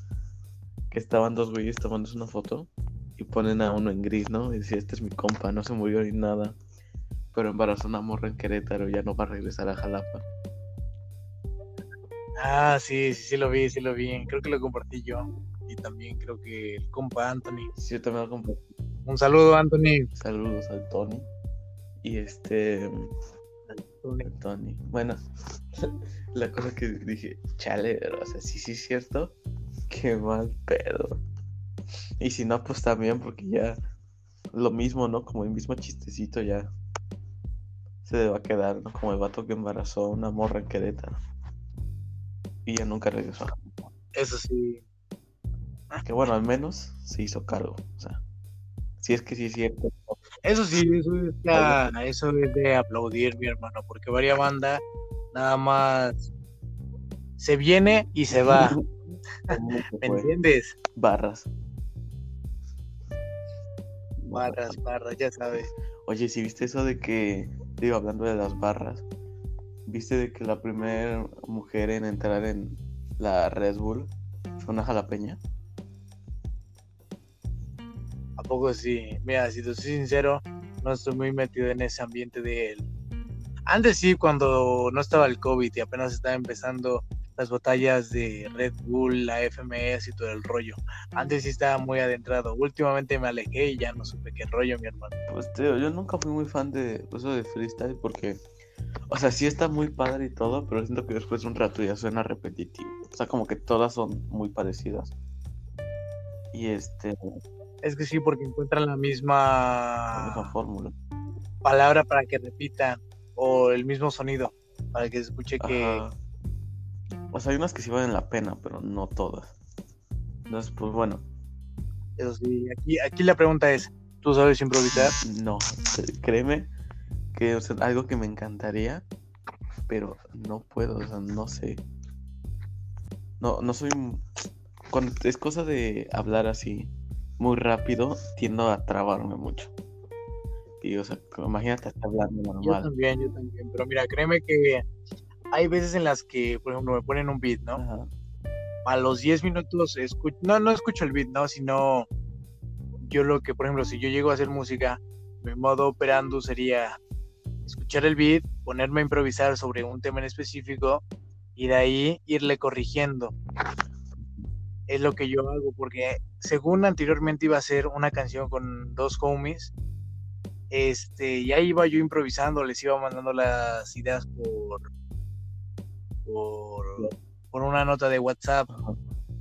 Que estaban dos güeyes tomando una foto y ponen a uno en gris, ¿no? Y dice, este es mi compa, no se murió ni nada. Pero embarazó una morra en Querétaro, ya no va a regresar a Jalapa. Ah, sí, sí, sí lo vi, sí lo vi. Creo que lo compartí yo. Y también creo que el compa Anthony. Sí, yo también lo compartí. Un saludo, Anthony. Saludos al Tony. Y este. Tony. Bueno, la cosa que dije, chale, o sea, sí, sí es cierto. Qué mal pedo. Y si no, pues también, porque ya lo mismo, ¿no? Como el mismo chistecito ya se va a quedar, ¿no? Como el vato que embarazó a una morra en Querétaro. Y ya nunca regresó. Eso sí. Que bueno, al menos se hizo cargo. O sea, si es que sí es cierto. Eso sí, eso es, ya- eso es de aplaudir, mi hermano, porque varia banda nada más se viene y se va. ¿Me Fue entiendes? Barras. Barras, barras, ya sabes. Oye, si viste eso de que, hablando de las barras, viste de que la primera mujer en entrar en la Red Bull fue una jalapeña. ¿A poco sí? Mira, si te soy sincero, no estoy muy metido en ese ambiente de él. Antes sí, cuando no estaba el COVID y apenas estaba empezando las batallas de Red Bull, la FMS y todo el rollo. Antes sí estaba muy adentrado. Últimamente me alejé y ya no supe qué rollo, mi hermano. Pues tío, yo nunca fui muy fan de eso de freestyle porque, o sea, sí está muy padre y todo, pero siento que después de un rato ya suena repetitivo. O sea, como que todas son muy parecidas. Y este, Es que sí, porque encuentran la la misma misma fórmula. palabra para que repitan o el mismo sonido para que se escuche que. O sea, hay unas que sí valen la pena, pero no todas. Entonces, pues bueno, eso sí. Aquí, aquí la pregunta es, ¿tú sabes improvisar? no, créeme que o sea, algo que me encantaría, pero no puedo, o sea, no sé. No, no soy... Cuando es cosa de hablar así muy rápido, tiendo a trabarme mucho. Y, o sea, imagínate estar hablando Yo normal. también, yo también. Pero mira, créeme que hay veces en las que, por ejemplo, me ponen un beat, ¿no? Ajá. A los 10 minutos escucho, no, no escucho el beat, ¿no? Sino yo lo que, por ejemplo, si yo llego a hacer música, mi modo operando sería escuchar el beat, ponerme a improvisar sobre un tema en específico y de ahí irle corrigiendo. Es lo que yo hago, porque según anteriormente iba a ser una canción con dos homies, este, y ahí iba yo improvisando, les iba mandando las ideas por, por, por una nota de WhatsApp.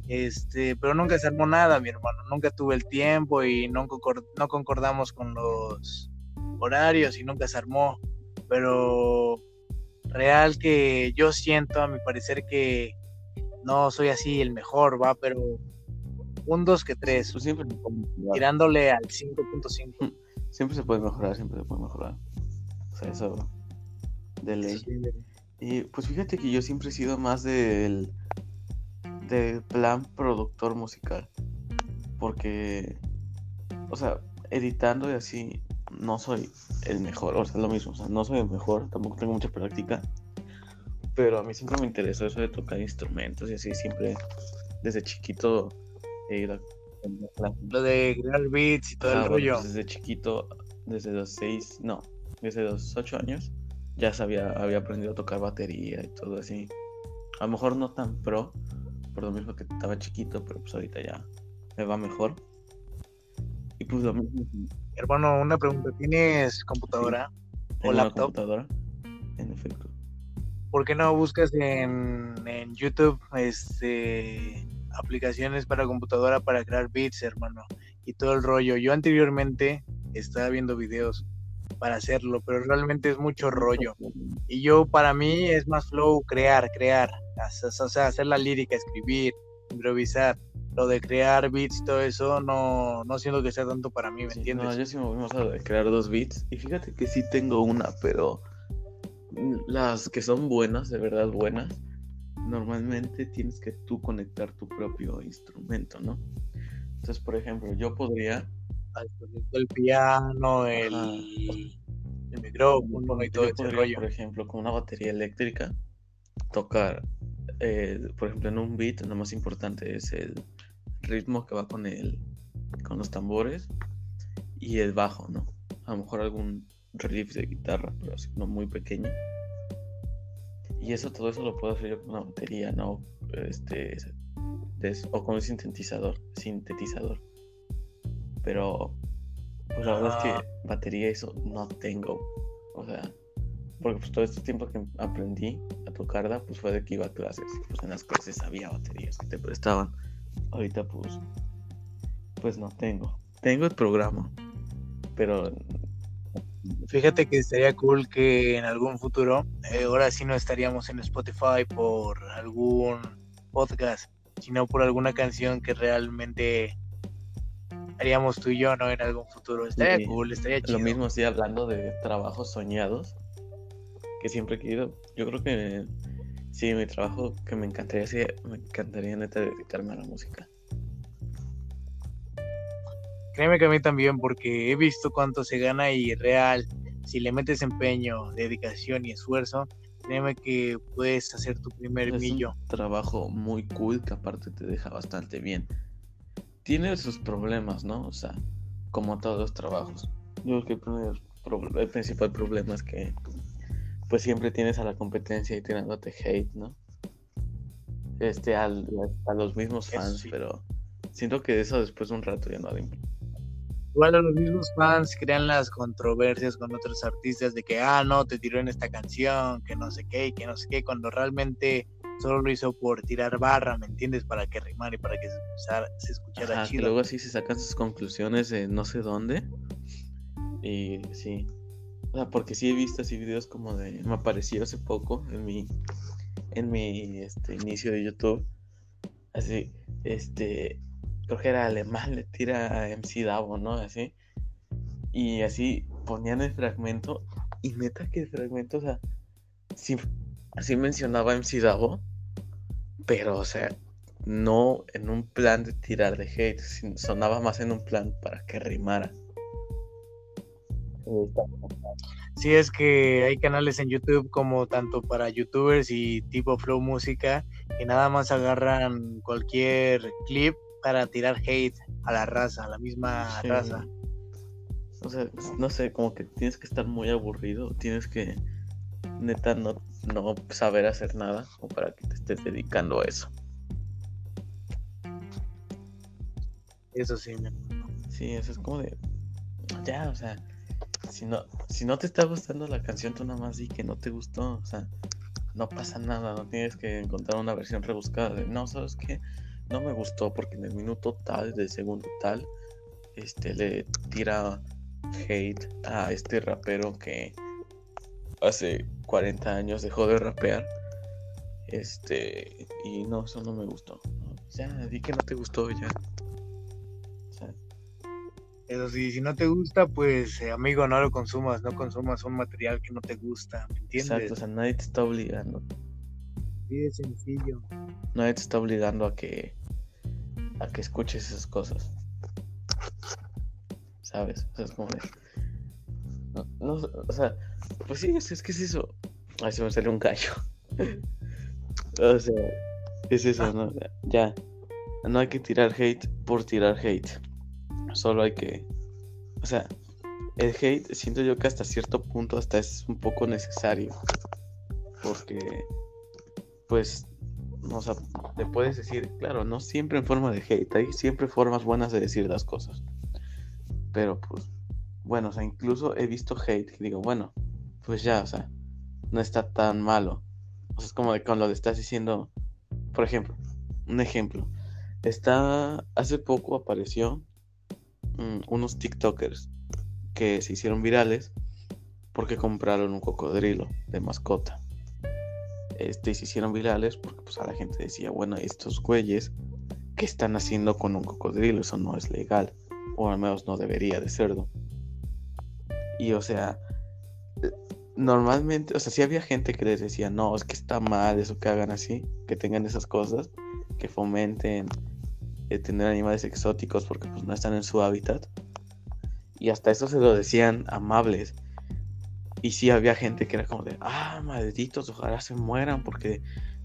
Este, pero nunca se armó nada, mi hermano. Nunca tuve el tiempo y no, concor- no concordamos con los horarios y nunca se armó. Pero real que yo siento, a mi parecer, que no soy así el mejor, va, pero un 2 que 3, Pues siempre tirándole al 5.5. Siempre se puede mejorar, siempre se puede mejorar. O sea, eso de ley. Y pues fíjate que yo siempre he sido más del, del plan productor musical. Porque, o sea, editando y así, no soy el mejor. O sea, lo mismo, o sea, no soy el mejor, tampoco tengo mucha práctica. Pero a mí siempre me interesó eso de tocar instrumentos y así, siempre desde chiquito he ido a. Lo de crear beats y todo Ah, el bueno, rollo. pues desde chiquito, desde los seis, no, desde los ocho años, ya sabía, había aprendido a tocar batería y todo así. A lo mejor no tan pro, por lo mismo que estaba chiquito, pero pues ahorita ya me va mejor. Y pues lo mismo Hermano, una pregunta. ¿Tienes computadora? ¿O laptop? computadora, en efecto. ¿Por qué no buscas en, en YouTube este, aplicaciones para computadora para crear beats, hermano? Y todo el rollo. Yo anteriormente estaba viendo videos para hacerlo, pero realmente es mucho rollo. Y yo, para mí, es más flow crear, crear. O sea, hacer la lírica, escribir, improvisar. Lo de crear beats y todo eso, no, no siento que sea tanto para mí, ¿me Sí, entiendes? No, yo sí me voy más a crear dos beats. Y fíjate que sí tengo una, pero las que son buenas, de verdad buenas, normalmente tienes que tú conectar tu propio instrumento, ¿no? Entonces, por ejemplo, yo podría El piano, el, el micrófono y todo ese rollo. por ejemplo, con una batería eléctrica, tocar, eh, por ejemplo, en un beat, lo más importante es el ritmo que va con el, con los tambores y el bajo, ¿no? A lo mejor algún riff de guitarra, pero así, no muy pequeño. Y eso, todo eso lo puedo hacer yo con una batería, ¿no? Este, o con un sintetizador, sintetizador. Pero, pues la verdad es que Ah. batería eso no tengo. O sea, porque pues todo este tiempo que aprendí a tocarla, pues fue de que iba a clases. Pues en las clases había baterías que te prestaban. Ahorita pues, pues no tengo. Tengo el programa, pero Fíjate que estaría cool que en algún futuro, eh, ahora sí no estaríamos en Spotify por algún podcast, sino por alguna canción que realmente haríamos tú y yo, ¿no? En algún futuro. Estaría Sí, cool, estaría chido. lo mismo estoy hablando de trabajos soñados que siempre he querido. Yo creo que sí, mi trabajo que me encantaría, sí, me encantaría neta dedicarme a la música. Créeme que a mí también, porque he visto cuánto se gana y real, si le metes empeño, dedicación y esfuerzo, créeme que puedes hacer tu primer Es un millo. trabajo muy cool que aparte te deja bastante bien. Tiene sus problemas, ¿no? O sea, como todos los trabajos. Yo creo que el, primer el principal problema es que pues siempre tienes a la competencia y tirándote hate, ¿no? Este, al- a los mismos fans, sí. pero siento que eso después de un rato ya no le importa. Igual a los mismos fans crean las controversias con otros artistas de que, ah, no, te tiró en esta canción, que no sé qué, que no sé qué, cuando realmente solo lo hizo por tirar barra, ¿me entiendes? Para que rimara y para que se escuchara, se escuchara Ajá, que chido. luego así se sacan sus conclusiones de no sé dónde. Y sí. O sea, porque sí he visto así videos como de. Me apareció hace poco en mi. En mi este, inicio de YouTube. Así. Este. Creo que era alemán, le tira a MC Davo, ¿no? Así. Y así ponían el fragmento. Y neta que el fragmento, o sea. Sí, así mencionaba MC Davo. Pero, o sea, no en un plan de tirar de hate, sin- sonaba más en un plan para que rimara. Sí, es que hay canales en YouTube como tanto para youtubers y tipo Flow Música que nada más agarran cualquier clip para tirar hate a la raza, a la misma Sí. raza. O sea, no sé, como que tienes que estar muy aburrido, tienes que neta no, no saber hacer nada como para que estés dedicando a eso. Eso sí, me- Sí, eso es como de ya, o sea, si no si no te está gustando la canción, tú nada más di que no te gustó, o sea, no pasa nada, no tienes que encontrar una versión rebuscada de no, ¿sabes qué? No me gustó porque en el minuto tal, del segundo tal, este le tira hate a este rapero que hace 40 años dejó de rapear. Este, y no, eso no me gustó. No, Ya, di que no te gustó ya. O sea, Eso sí, si no te gusta, pues eh, amigo, no lo consumas, no consumas un material que no te gusta, ¿me entiendes? exacto, o sea, nadie te está obligando. Sí, es sencillo. Nadie te está obligando a que a que escuches esas cosas. ¿Sabes? O sea, es como de. No, no, o sea, pues sí, es, es que es eso. Ay, se me salió un gallo. o sea, es eso, ¿no? Ya. No hay que tirar hate por tirar hate. Solo hay que. O sea, el hate siento yo que hasta cierto punto hasta es un poco necesario. Porque, pues, o sea, te puedes decir, claro, no siempre en forma de hate, hay siempre formas buenas de decir las cosas. Pero pues, bueno, o sea, incluso he visto hate que digo, bueno, pues ya, o sea, no está tan malo. O sea, es como de cuando le estás diciendo, por ejemplo, un ejemplo. Está, hace poco apareció mm, unos TikTokers que se hicieron virales porque compraron un cocodrilo de mascota este, se hicieron virales porque pues a la gente decía, bueno, estos güeyes, ¿qué están haciendo con un cocodrilo? Eso no es legal, o al menos no debería de serlo. Y o sea, normalmente, o sea, sí había gente que les decía, no, es que está mal eso que hagan así, que tengan esas cosas, que fomenten eh, tener animales exóticos porque pues no están en su hábitat. Y hasta eso se lo decían amables. Y sí había gente que era como de, ah, malditos, ojalá se mueran porque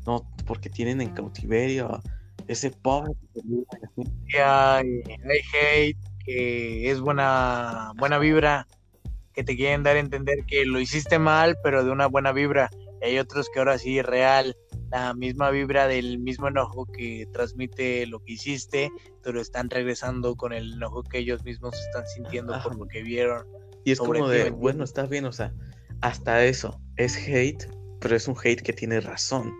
no, porque tienen en cautiverio ese pobre. Hay hate que es buena, buena vibra, que te quieren dar a entender que lo hiciste mal, pero de una buena vibra. Y hay otros que ahora sí, real, la misma vibra del mismo enojo que transmite lo que hiciste, pero están regresando con el enojo que ellos mismos están sintiendo Ajá. por lo que vieron. Y es como de, ¿me bueno, está bien, o sea, hasta eso es hate, pero es un hate que tiene razón.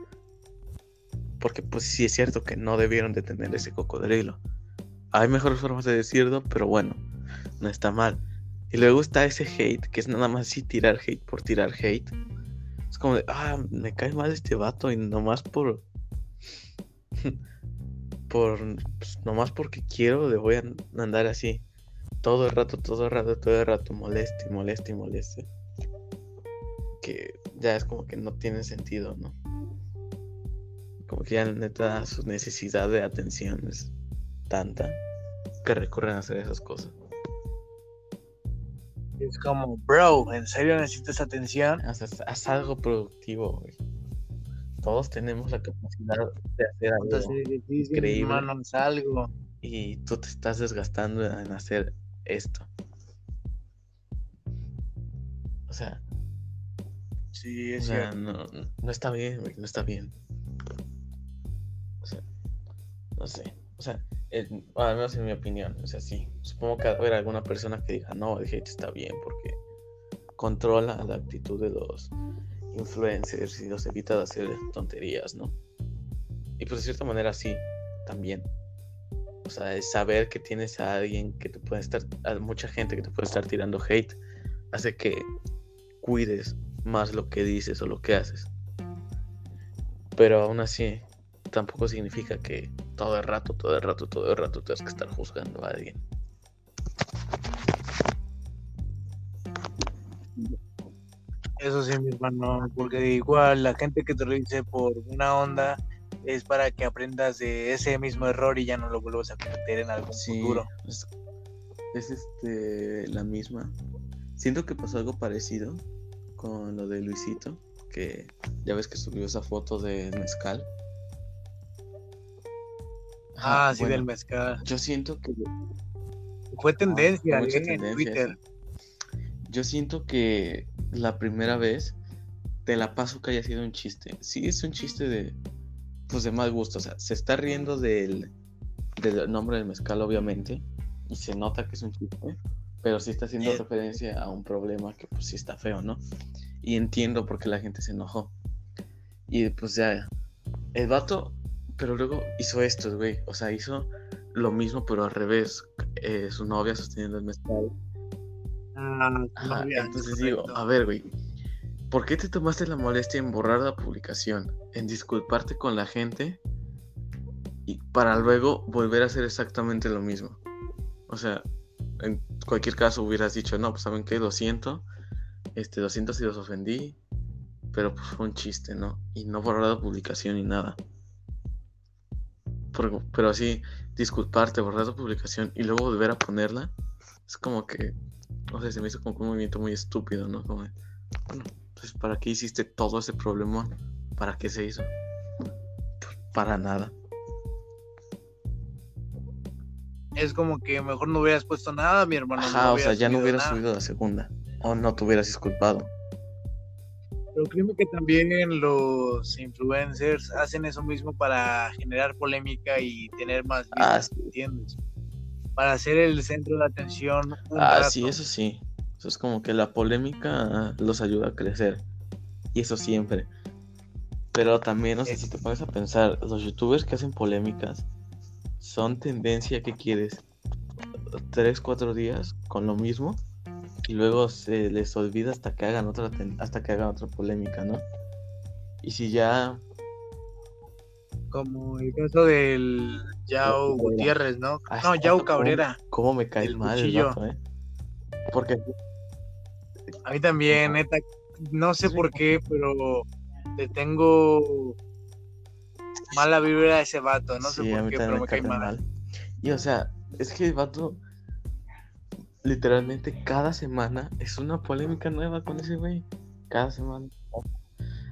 Porque pues sí es cierto que no debieron de tener ese cocodrilo. Hay mejores formas de decirlo, pero bueno, no está mal. Y luego está ese hate, que es nada más así tirar hate por tirar hate. Es como de, ah, me cae mal este vato y nomás por... por... pues, nomás porque quiero le voy a andar así. Todo el rato, todo el rato, todo el rato, moleste, moleste, moleste. Que ya es como que no tiene sentido, ¿no? Como que ya neta su necesidad de atención es tanta que recurren a hacer esas cosas. Es como, bro, ¿en serio necesitas atención? Haz, algo productivo, güey. Todos tenemos la capacidad de hacer algo. Ejercicio, increíble. algo. y tú te estás desgastando en hacer esto. O sea, Sí, o es sea, cierto. no, no está bien, güey, no está bien. O sea, no sé. O sea, menos en mi opinión, o sea. Supongo que haber alguna persona que diga, no, el hate está bien porque controla la actitud de los influencers y los evita de hacer tonterías, ¿no? Y pues de cierta manera sí, también. O sea, es saber que tienes a alguien que te puede estar, a mucha gente que te puede estar tirando hate, hace que cuides más lo que dices o lo que haces. Pero aún así, tampoco significa que todo el rato, todo el rato, todo el rato tengas que estar juzgando a alguien. Eso sí, mi hermano, porque igual la gente que te lo dice por una onda es para que aprendas de ese mismo error y ya no lo vuelvas a cometer en algún futuro. Es, es este la misma. Siento que pasó algo parecido con lo de Luisito, que ya ves que subió esa foto de mezcal. Ah, sí, bueno, del mezcal. Yo siento que Fue tendencia, fue ¿eh? en Twitter. Yo siento que la primera vez te la paso que haya sido un chiste. Sí, es un chiste de pues de mal gusto, o sea, se está riendo del del nombre del mezcal obviamente y se nota que es un chiste, pero sí está haciendo Eh. referencia a un problema que pues sí está feo, ¿no? Y entiendo por qué la gente se enojó. Y pues ya el vato pero luego hizo esto, güey, o sea, hizo lo mismo pero al revés, eh, su novia sosteniendo el mezcal Ah, Ajá, novia, entonces digo, a ver, güey, ¿por qué te tomaste la molestia en borrar la publicación, en disculparte con la gente y para luego volver a hacer exactamente lo mismo? O sea, en cualquier caso hubieras dicho, no, pues saben qué, lo siento, este, lo siento si los ofendí, pero pues fue un chiste, ¿no? Y no borrar la publicación ni nada. Pero, pero así, disculparte, borrar la publicación y luego volver a ponerla, es como que o sea, se me hizo como un movimiento muy estúpido, ¿no? Como, bueno, entonces, ¿para qué hiciste todo ese problemón? ¿Para qué se hizo? Pues, para nada. Es como que mejor no hubieras puesto nada, mi hermano. Ajá, o sea, ya no hubieras nada. subido la segunda. O no te hubieras disculpado. Pero créeme que también los influencers hacen eso mismo para generar polémica y tener más Ah, sí. ¿entiendes? Para ser el centro de atención un Ah, rato. sí, eso sí. Eso es como que la polémica los ayuda a crecer. Y eso siempre. Pero también, o sea, si te pones a pensar, los youtubers que hacen polémicas son tendencia, ¿qué quieres? Tres, cuatro días con lo mismo y luego se les olvida hasta que hagan otra hasta que hagan otra polémica, ¿no? Y si ya Como el caso del Yao. Gutiérrez, ¿no? Ah, No, Yao Cabrera. ¿cómo, cómo me cae El mal el vato, eh? Porque A mí también, neta, no sé por qué, pero le tengo mala vibra a ese vato, no sí, sé por qué, pero me me cae cae mal. mal. Y o sea, es que el vato literalmente cada semana es una polémica nueva con ese güey. Cada semana.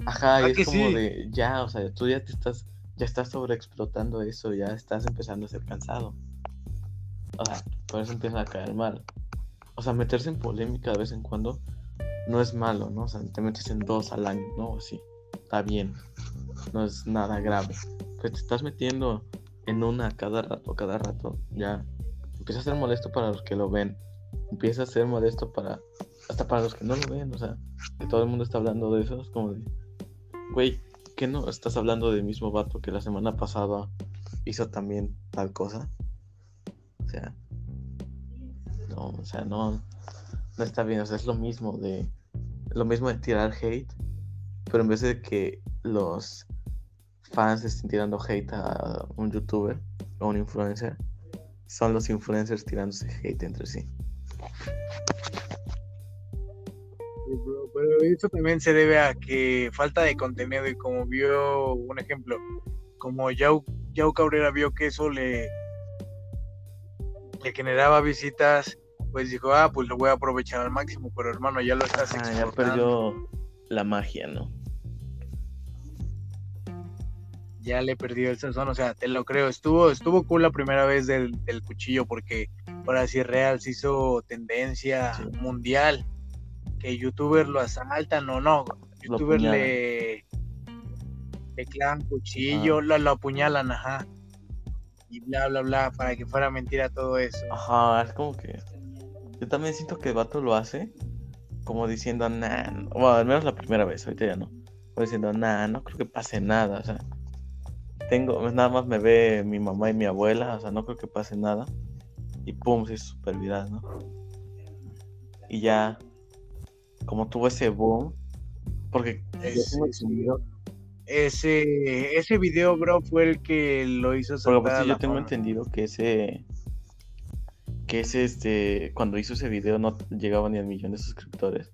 Ajá, Ah, y es como sí. de ya, o sea, tú ya te estás ya estás sobreexplotando eso, ya estás empezando a ser cansado. O sea, por eso empieza a caer mal. O sea, meterse en polémica de vez en cuando no es malo, ¿no? O sea, te metes en dos al año, ¿no? Sí, está bien. No es nada grave. Pero te estás metiendo en una cada rato, cada rato, ya empieza a ser molesto para los que lo ven. Empieza a ser molesto para hasta para los que no lo ven, o sea, que todo el mundo está hablando de eso, es como de, güey, ¿qué no estás hablando del mismo vato que la semana pasada hizo también tal cosa? O sea, no, o sea, no, no está bien, o sea, es lo mismo de, lo mismo de tirar hate, pero en vez de que los fans estén tirando hate a un youtuber o un influencer, son los influencers tirándose hate entre sí. Pero eso también se debe a que falta de contenido y como vio un ejemplo, como Yau, Yau Cabrera vio que eso le, le generaba visitas, pues dijo, ah, pues lo voy a aprovechar al máximo, pero hermano, ya lo estás ah, ya perdió la magia, ¿no? Ya le perdió el sazón, o sea, te lo creo, estuvo, estuvo cool la primera vez del, del cuchillo porque sí real se hizo tendencia mundial que youtuber lo asaltan o no, youtuber le, le clavan cuchillo, lo, lo, apuñalan, ajá. Y bla, bla, bla, para que fuera mentira todo eso. Ajá, es como que. Yo también siento que el vato lo hace como diciendo, nah, bueno, al menos la primera vez, ahorita ya no. Como diciendo, nah, no creo que pase nada, o sea. Tengo, nada más me ve mi mamá y mi abuela, o sea, no creo que pase nada. Y pum, se hizo super viral, ¿no? Y ya como tuvo ese boom. Porque ese, ese, ese video, bro, fue el que lo hizo Pero pues, yo tengo entendido que ese que ese este cuando hizo ese video no llegaba ni al millón de suscriptores.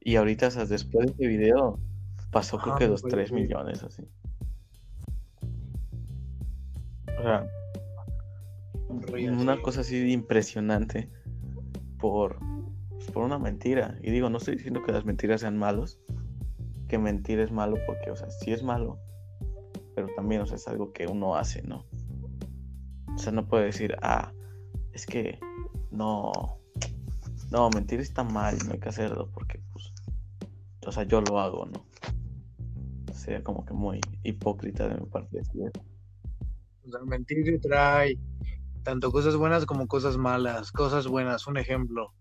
Y ahorita, o sea, después de ese video pasó creo que los 3 millones así. O sea, una cosa así impresionante por por una mentira. Y digo, no estoy diciendo que las mentiras sean malos, que mentir es malo porque, o sea, sí es malo, pero también, o sea, es algo que uno hace, ¿no? O sea, no puede decir, ah, es que no, no, mentir está mal, no hay que hacerlo porque, pues, o sea, yo lo hago, ¿no? Sería como que muy hipócrita de mi parte decir O sea, mentir trae tanto cosas buenas como cosas malas. Cosas buenas, un ejemplo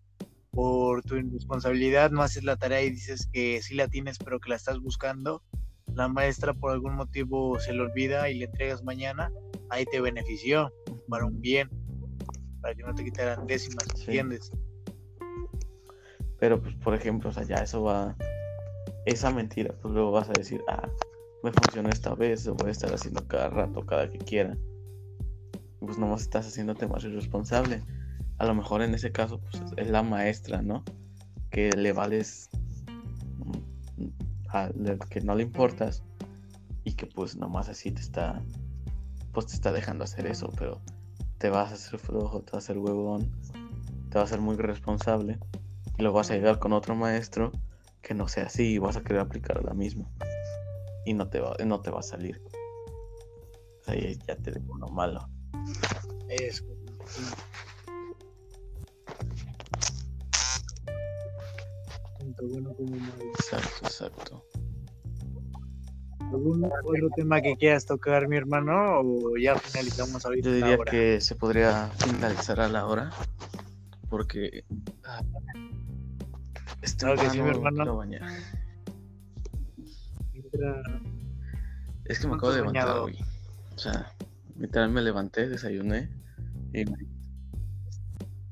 por tu irresponsabilidad no haces la tarea y dices que sí la tienes pero que la estás buscando, la maestra por algún motivo se le olvida y le entregas mañana, ahí te benefició para un bien, para que no te quitaran décimas, ¿entiendes? Pero pues por ejemplo, o sea, ya eso va, esa mentira, pues luego vas a decir, ah, me funcionó esta vez, lo voy a estar haciendo cada rato, cada que quiera. Pues nomás estás haciéndote más irresponsable a lo mejor en ese caso pues, es la maestra, ¿no? Que le vales, mm, que no le importas y que pues nomás así te está, pues te está dejando hacer eso, pero te vas a hacer flojo, te vas a hacer huevón, te vas a ser muy responsable y lo vas a llegar con otro maestro que no sea así y vas a querer aplicar la misma y no te va, no te va a salir. O ya te dejo uno malo. Es bueno como Exacto, exacto. ¿Algún otro tema que quieras tocar, mi hermano? ¿O ya finalizamos ahorita? Yo diría que se podría finalizar a la hora. Porque. Ah, claro que sí, mi hermano. Es que me acabo de levantar hoy. O sea, literal me levanté, desayuné y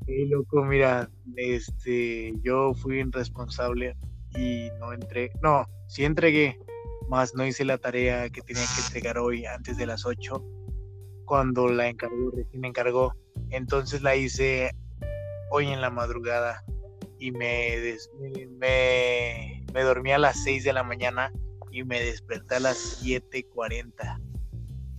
y loco, mira, este, yo fui irresponsable y no entré, no, sí entregué, más no hice la tarea que tenía que entregar hoy antes de las 8, cuando la encargó, recién me encargó. Entonces la hice hoy en la madrugada y me, me, me dormí a las 6 de la mañana y me desperté a las 7.40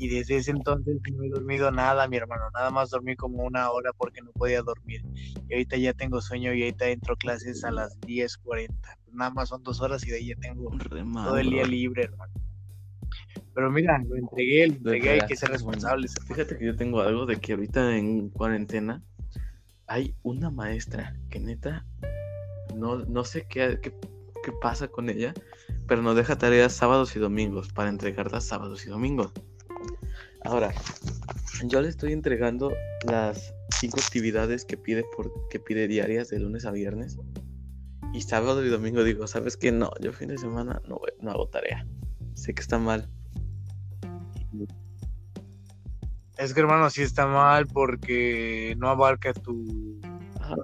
y desde ese entonces no he dormido nada, mi hermano, nada más dormí como una hora porque no podía dormir. Y ahorita ya tengo sueño y ahorita entro clases a las 10.40. Nada más son dos horas y de ahí ya tengo todo el día libre, hermano. Pero mira, lo entregué, lo entregué, hay que ser Bueno, responsables. Fíjate que yo tengo algo de que ahorita en cuarentena hay una maestra que neta no, no sé qué, qué, qué pasa con ella, pero nos deja tareas sábados y domingos para entregarlas sábados y domingos. Ahora, yo le estoy entregando las cinco actividades que pide por que pide diarias de lunes a viernes. Y sábado y domingo digo, ¿sabes qué? No, yo fin de semana no, no hago tarea. Sé que está mal. Es que hermano, sí está mal porque no abarca tu, Ajá.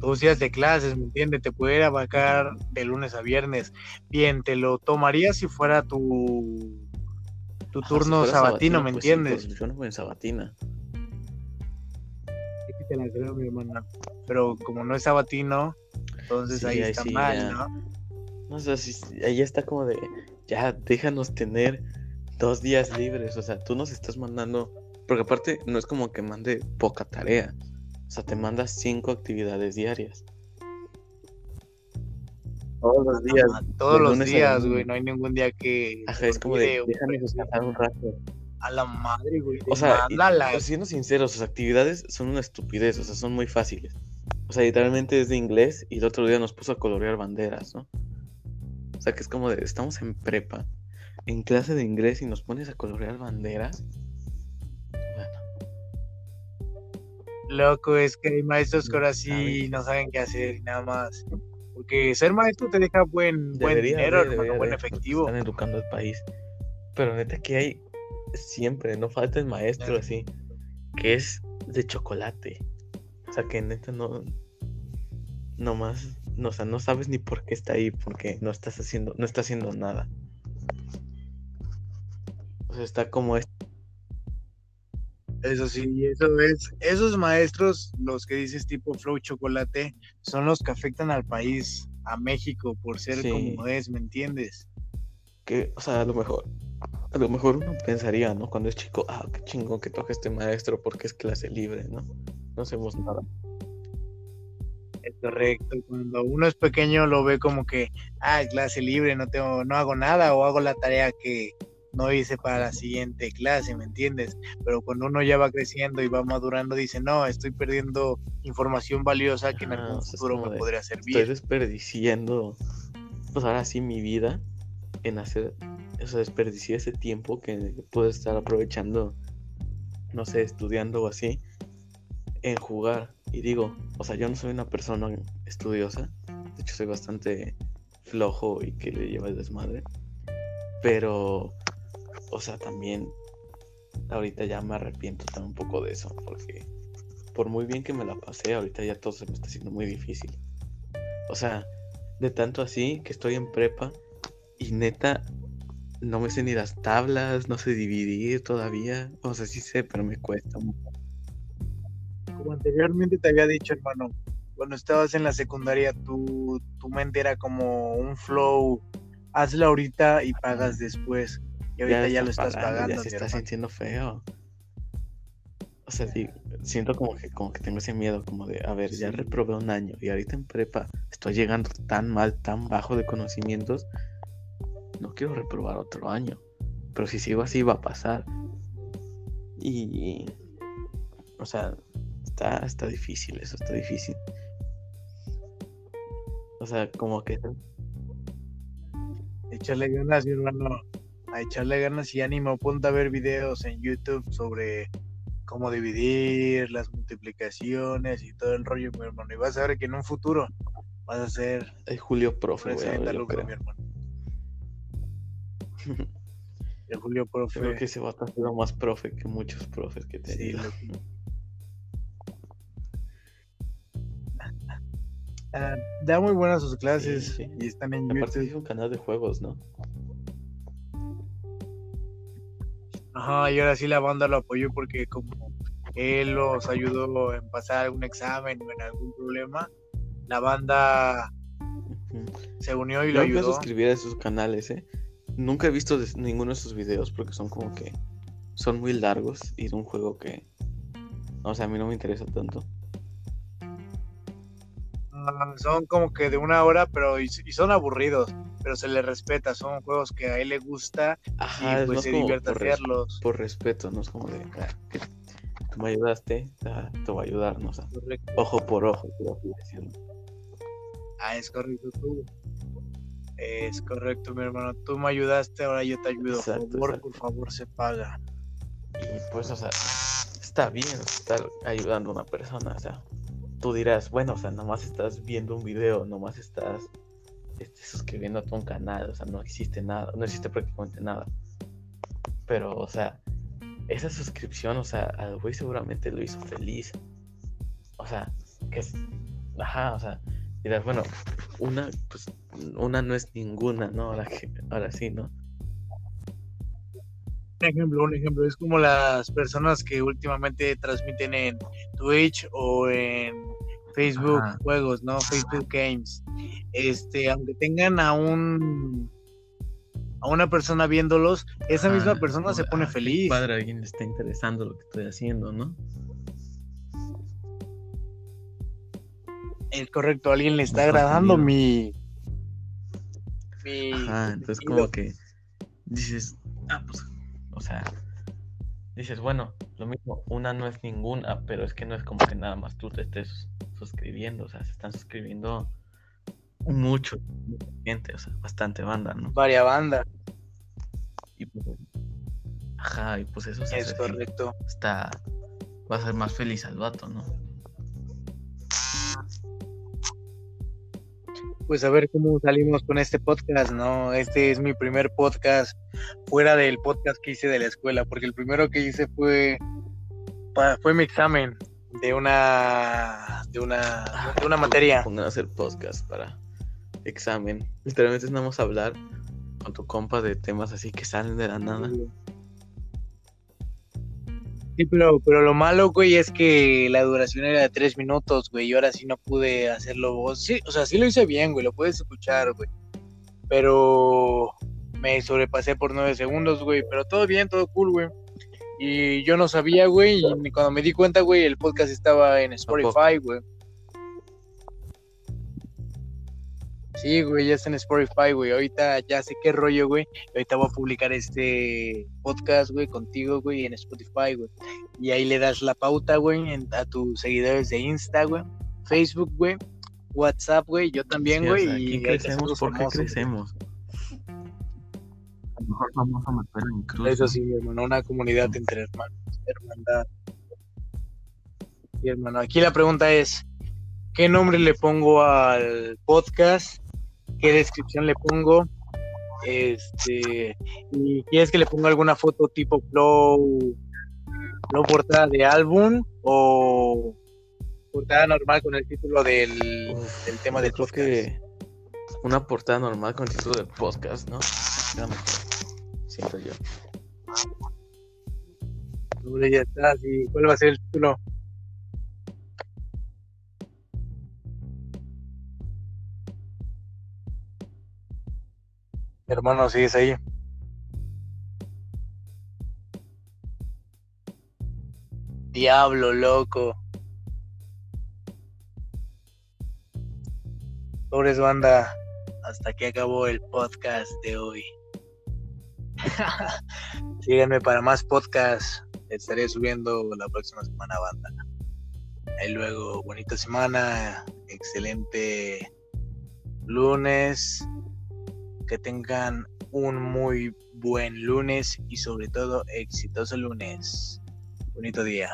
Tus días de clases, ¿me entiendes? Te puede abarcar de lunes a viernes. Bien, te lo tomaría si fuera tu, tu Ajá, turno sabatino, ¿me pues sí, entiendes? pues yo no voy en sabatina. Sí te la creo, mi hermana. Pero como no es sabatino, entonces Sí, ahí ahí está mal, ya. ¿no? No sé, si ahí está como de, ya déjanos tener dos días libres. O sea, tú nos estás mandando, porque aparte no es como que mande poca tarea. O sea, te manda cinco actividades diarias. Todos los días. Ah, Todos los días, güey, no hay ningún día que... Ajá, es como de, déjame descansar un rato. A la madre, güey. O sea, y- pues, siendo sinceros, sus actividades son una estupidez, o sea, son muy fáciles. O sea, literalmente es de inglés y el otro día nos puso a colorear banderas, ¿no? O sea, que es como de, estamos en prepa, en clase de inglés y nos pones a colorear banderas. Loco, es que hay maestros que ahora sí no saben qué hacer y nada más. Porque ser maestro te deja buen, buen debería dinero, haber, hermano, debería buen efectivo. Están educando al país. Pero neta que hay siempre, no falta el maestro así, que es de chocolate. O sea, que neta no, no más, no, o sea, no sabes ni por qué está ahí, porque no estás haciendo, no está haciendo nada. O sea, está como es. Eso sí, eso es. Esos maestros, los que dices tipo Flow Chocolate, son los que afectan al país, a México, por ser Sí. como es, ¿me entiendes? que, o sea, a lo mejor, a lo mejor uno pensaría, ¿no? Cuando es chico, ah, qué chingón que toque este maestro porque es clase libre, ¿no? No hacemos nada. Es correcto. Cuando uno es pequeño lo ve como que, ah, clase libre, no tengo, no hago nada o hago la tarea que no hice para la siguiente clase, ¿me entiendes? Pero cuando uno ya va creciendo y va madurando, dice, no, estoy perdiendo información valiosa que en algún futuro me de, podría Estoy servir. desperdiciando, pues ahora sí, mi vida en hacer, o sea, desperdicié ese tiempo que puedo estar aprovechando, no sé, estudiando o así, en jugar. Y digo, o sea, yo no soy una persona estudiosa, de hecho soy bastante flojo y que le lleva el desmadre, pero, o sea, también ahorita ya me arrepiento también un poco de eso, porque por muy bien que me la pasé, ahorita ya todo se me está haciendo muy difícil. O sea, de tanto así que estoy en prepa y neta no me sé ni las tablas, no sé dividir todavía. O sea, sí sé, pero me cuesta mucho. Como anteriormente te había dicho, hermano, cuando estabas en la secundaria, tu, tu mente era como un flow, hazla ahorita y pagas después. Y ahorita ya, lo estás pagando. ya se está hermano. sintiendo feo. O sea, sí, siento como que, como que tengo ese miedo, como de, a ver, ya reprobé un año y ahorita en prepa estoy llegando tan mal, tan bajo de conocimientos, no quiero reprobar otro año. Pero si sigo así va a pasar. Y, o sea, está, está difícil, eso está difícil. O sea, como que Echarle ganas, mi hermano. A echarle ganas y ánimo. Ponte a ver videos en YouTube sobre cómo dividir, las multiplicaciones y todo el rollo, mi hermano. Y vas a ver que en un futuro vas a ser es Julio Profe, yo creo. mi hermano. El Julio Profe. Creo que ese va a ser más profe que muchos profes que he Sí, tenido. loco. Ah, da muy buenas sus clases Sí, sí. y están en Aparte YouTube. hizo un canal de juegos, ¿no? Ajá, y ahora sí la banda lo apoyó porque como él los ayudó en pasar algún examen o en algún problema, la banda se unió y Yo lo ayudó. suscribir a esos canales, ¿eh? Nunca he visto de- ninguno de sus videos porque son como que son muy largos y es un juego que, o sea, a mí no me interesa tanto. Ah, son como que de una hora, pero y, y son aburridos. Pero se le respeta, son juegos que a él le gusta Ajá, y es pues se divierte por, hacerlos. por respeto, no es como de ah, que tú me ayudaste, ah, te voy a ayudar, ¿no? O sea, Correcto. ojo por ojo, decirlo. Ah, es correcto tú. Es correcto, mi hermano. Tú me ayudaste, ahora yo te ayudo. Exacto, por favor, exacto. por favor, se paga. Y pues, o sea, está bien estar ayudando a una persona, o sea, tú dirás, bueno, o sea, nomás estás viendo un video, nomás estás este, suscribiéndote a un canal, o sea, no existe nada, no existe prácticamente nada. Pero, o sea, esa suscripción, o sea, al güey seguramente lo hizo feliz. O sea, que es, ajá, o sea, dirás, bueno, una, pues, una no es ninguna, ¿no? Ahora, que, ahora sí, ¿no? Un ejemplo, un ejemplo. Es como las personas que últimamente transmiten en Twitch o en Facebook Ajá. juegos, ¿no? Facebook Games. Este, aunque tengan a un a una persona viéndolos, esa misma persona se pone "Ah, feliz. Padre, alguien le está interesando lo que estoy haciendo, ¿no? Es correcto, alguien le está agradando mi mi Ajá, entonces como que dices, ah, pues, o sea, dices, bueno, lo mismo, una no es ninguna, pero es que no es como que nada más tú te estés suscribiendo, o sea, se están suscribiendo mucho, mucha gente, o sea, bastante banda, ¿no? varia banda. Y pues, ajá, y pues eso Es correcto. está, va a ser más feliz al vato, ¿no? Pues a ver cómo salimos con este podcast, ¿no? Este es mi primer podcast fuera del podcast que hice de la escuela, porque el primero que hice fue fue mi examen de una de una de una materia. Pongan a hacer podcast para examen. Literalmente es nada más hablar con tu compa de temas así que salen de la nada. Sí, pero, pero lo malo, güey, es que la duración era de tres minutos, güey, y ahora sí no pude hacerlo vos. Sí, o sea, sí lo hice bien, güey, lo puedes escuchar, güey. Pero me sobrepasé por nueve segundos, güey, pero todo bien, todo cool, güey. Y yo no sabía, güey, y cuando me di cuenta, güey, el podcast estaba en Spotify, güey. Sí, güey, ya está en Spotify, güey. Ahorita ya sé qué rollo, güey. Ahorita voy a publicar este podcast, güey, contigo, güey, en Spotify, güey. Y ahí le das la pauta, güey, en- a tus seguidores de Insta, güey, Facebook, güey, WhatsApp, güey, yo también, Sí, o güey. sea, y crecemos famosos, güey. crecemos. A lo mejor vamos a meter en cruz. Eso sí, hermano, una comunidad entre hermanos, hermandad. Y hermano, aquí la pregunta es, ¿qué nombre le pongo al podcast? ¿Qué descripción le pongo? Este, y quieres que le ponga alguna foto tipo flow, flow portada de álbum o portada normal con el título del, Uf, del tema del podcast. que una portada normal con título de podcast, ¿no? Siento yo. Ya está, sí. ¿Cuál va a ser el título? Hermano, sigues ahí. Diablo, loco. Pobres banda, hasta aquí acabó el podcast de hoy. Síganme para más podcasts. Estaré subiendo la próxima semana, banda. Y luego, bonita semana, excelente lunes. Que tengan un muy buen lunes y sobre todo exitoso lunes. Bonito día.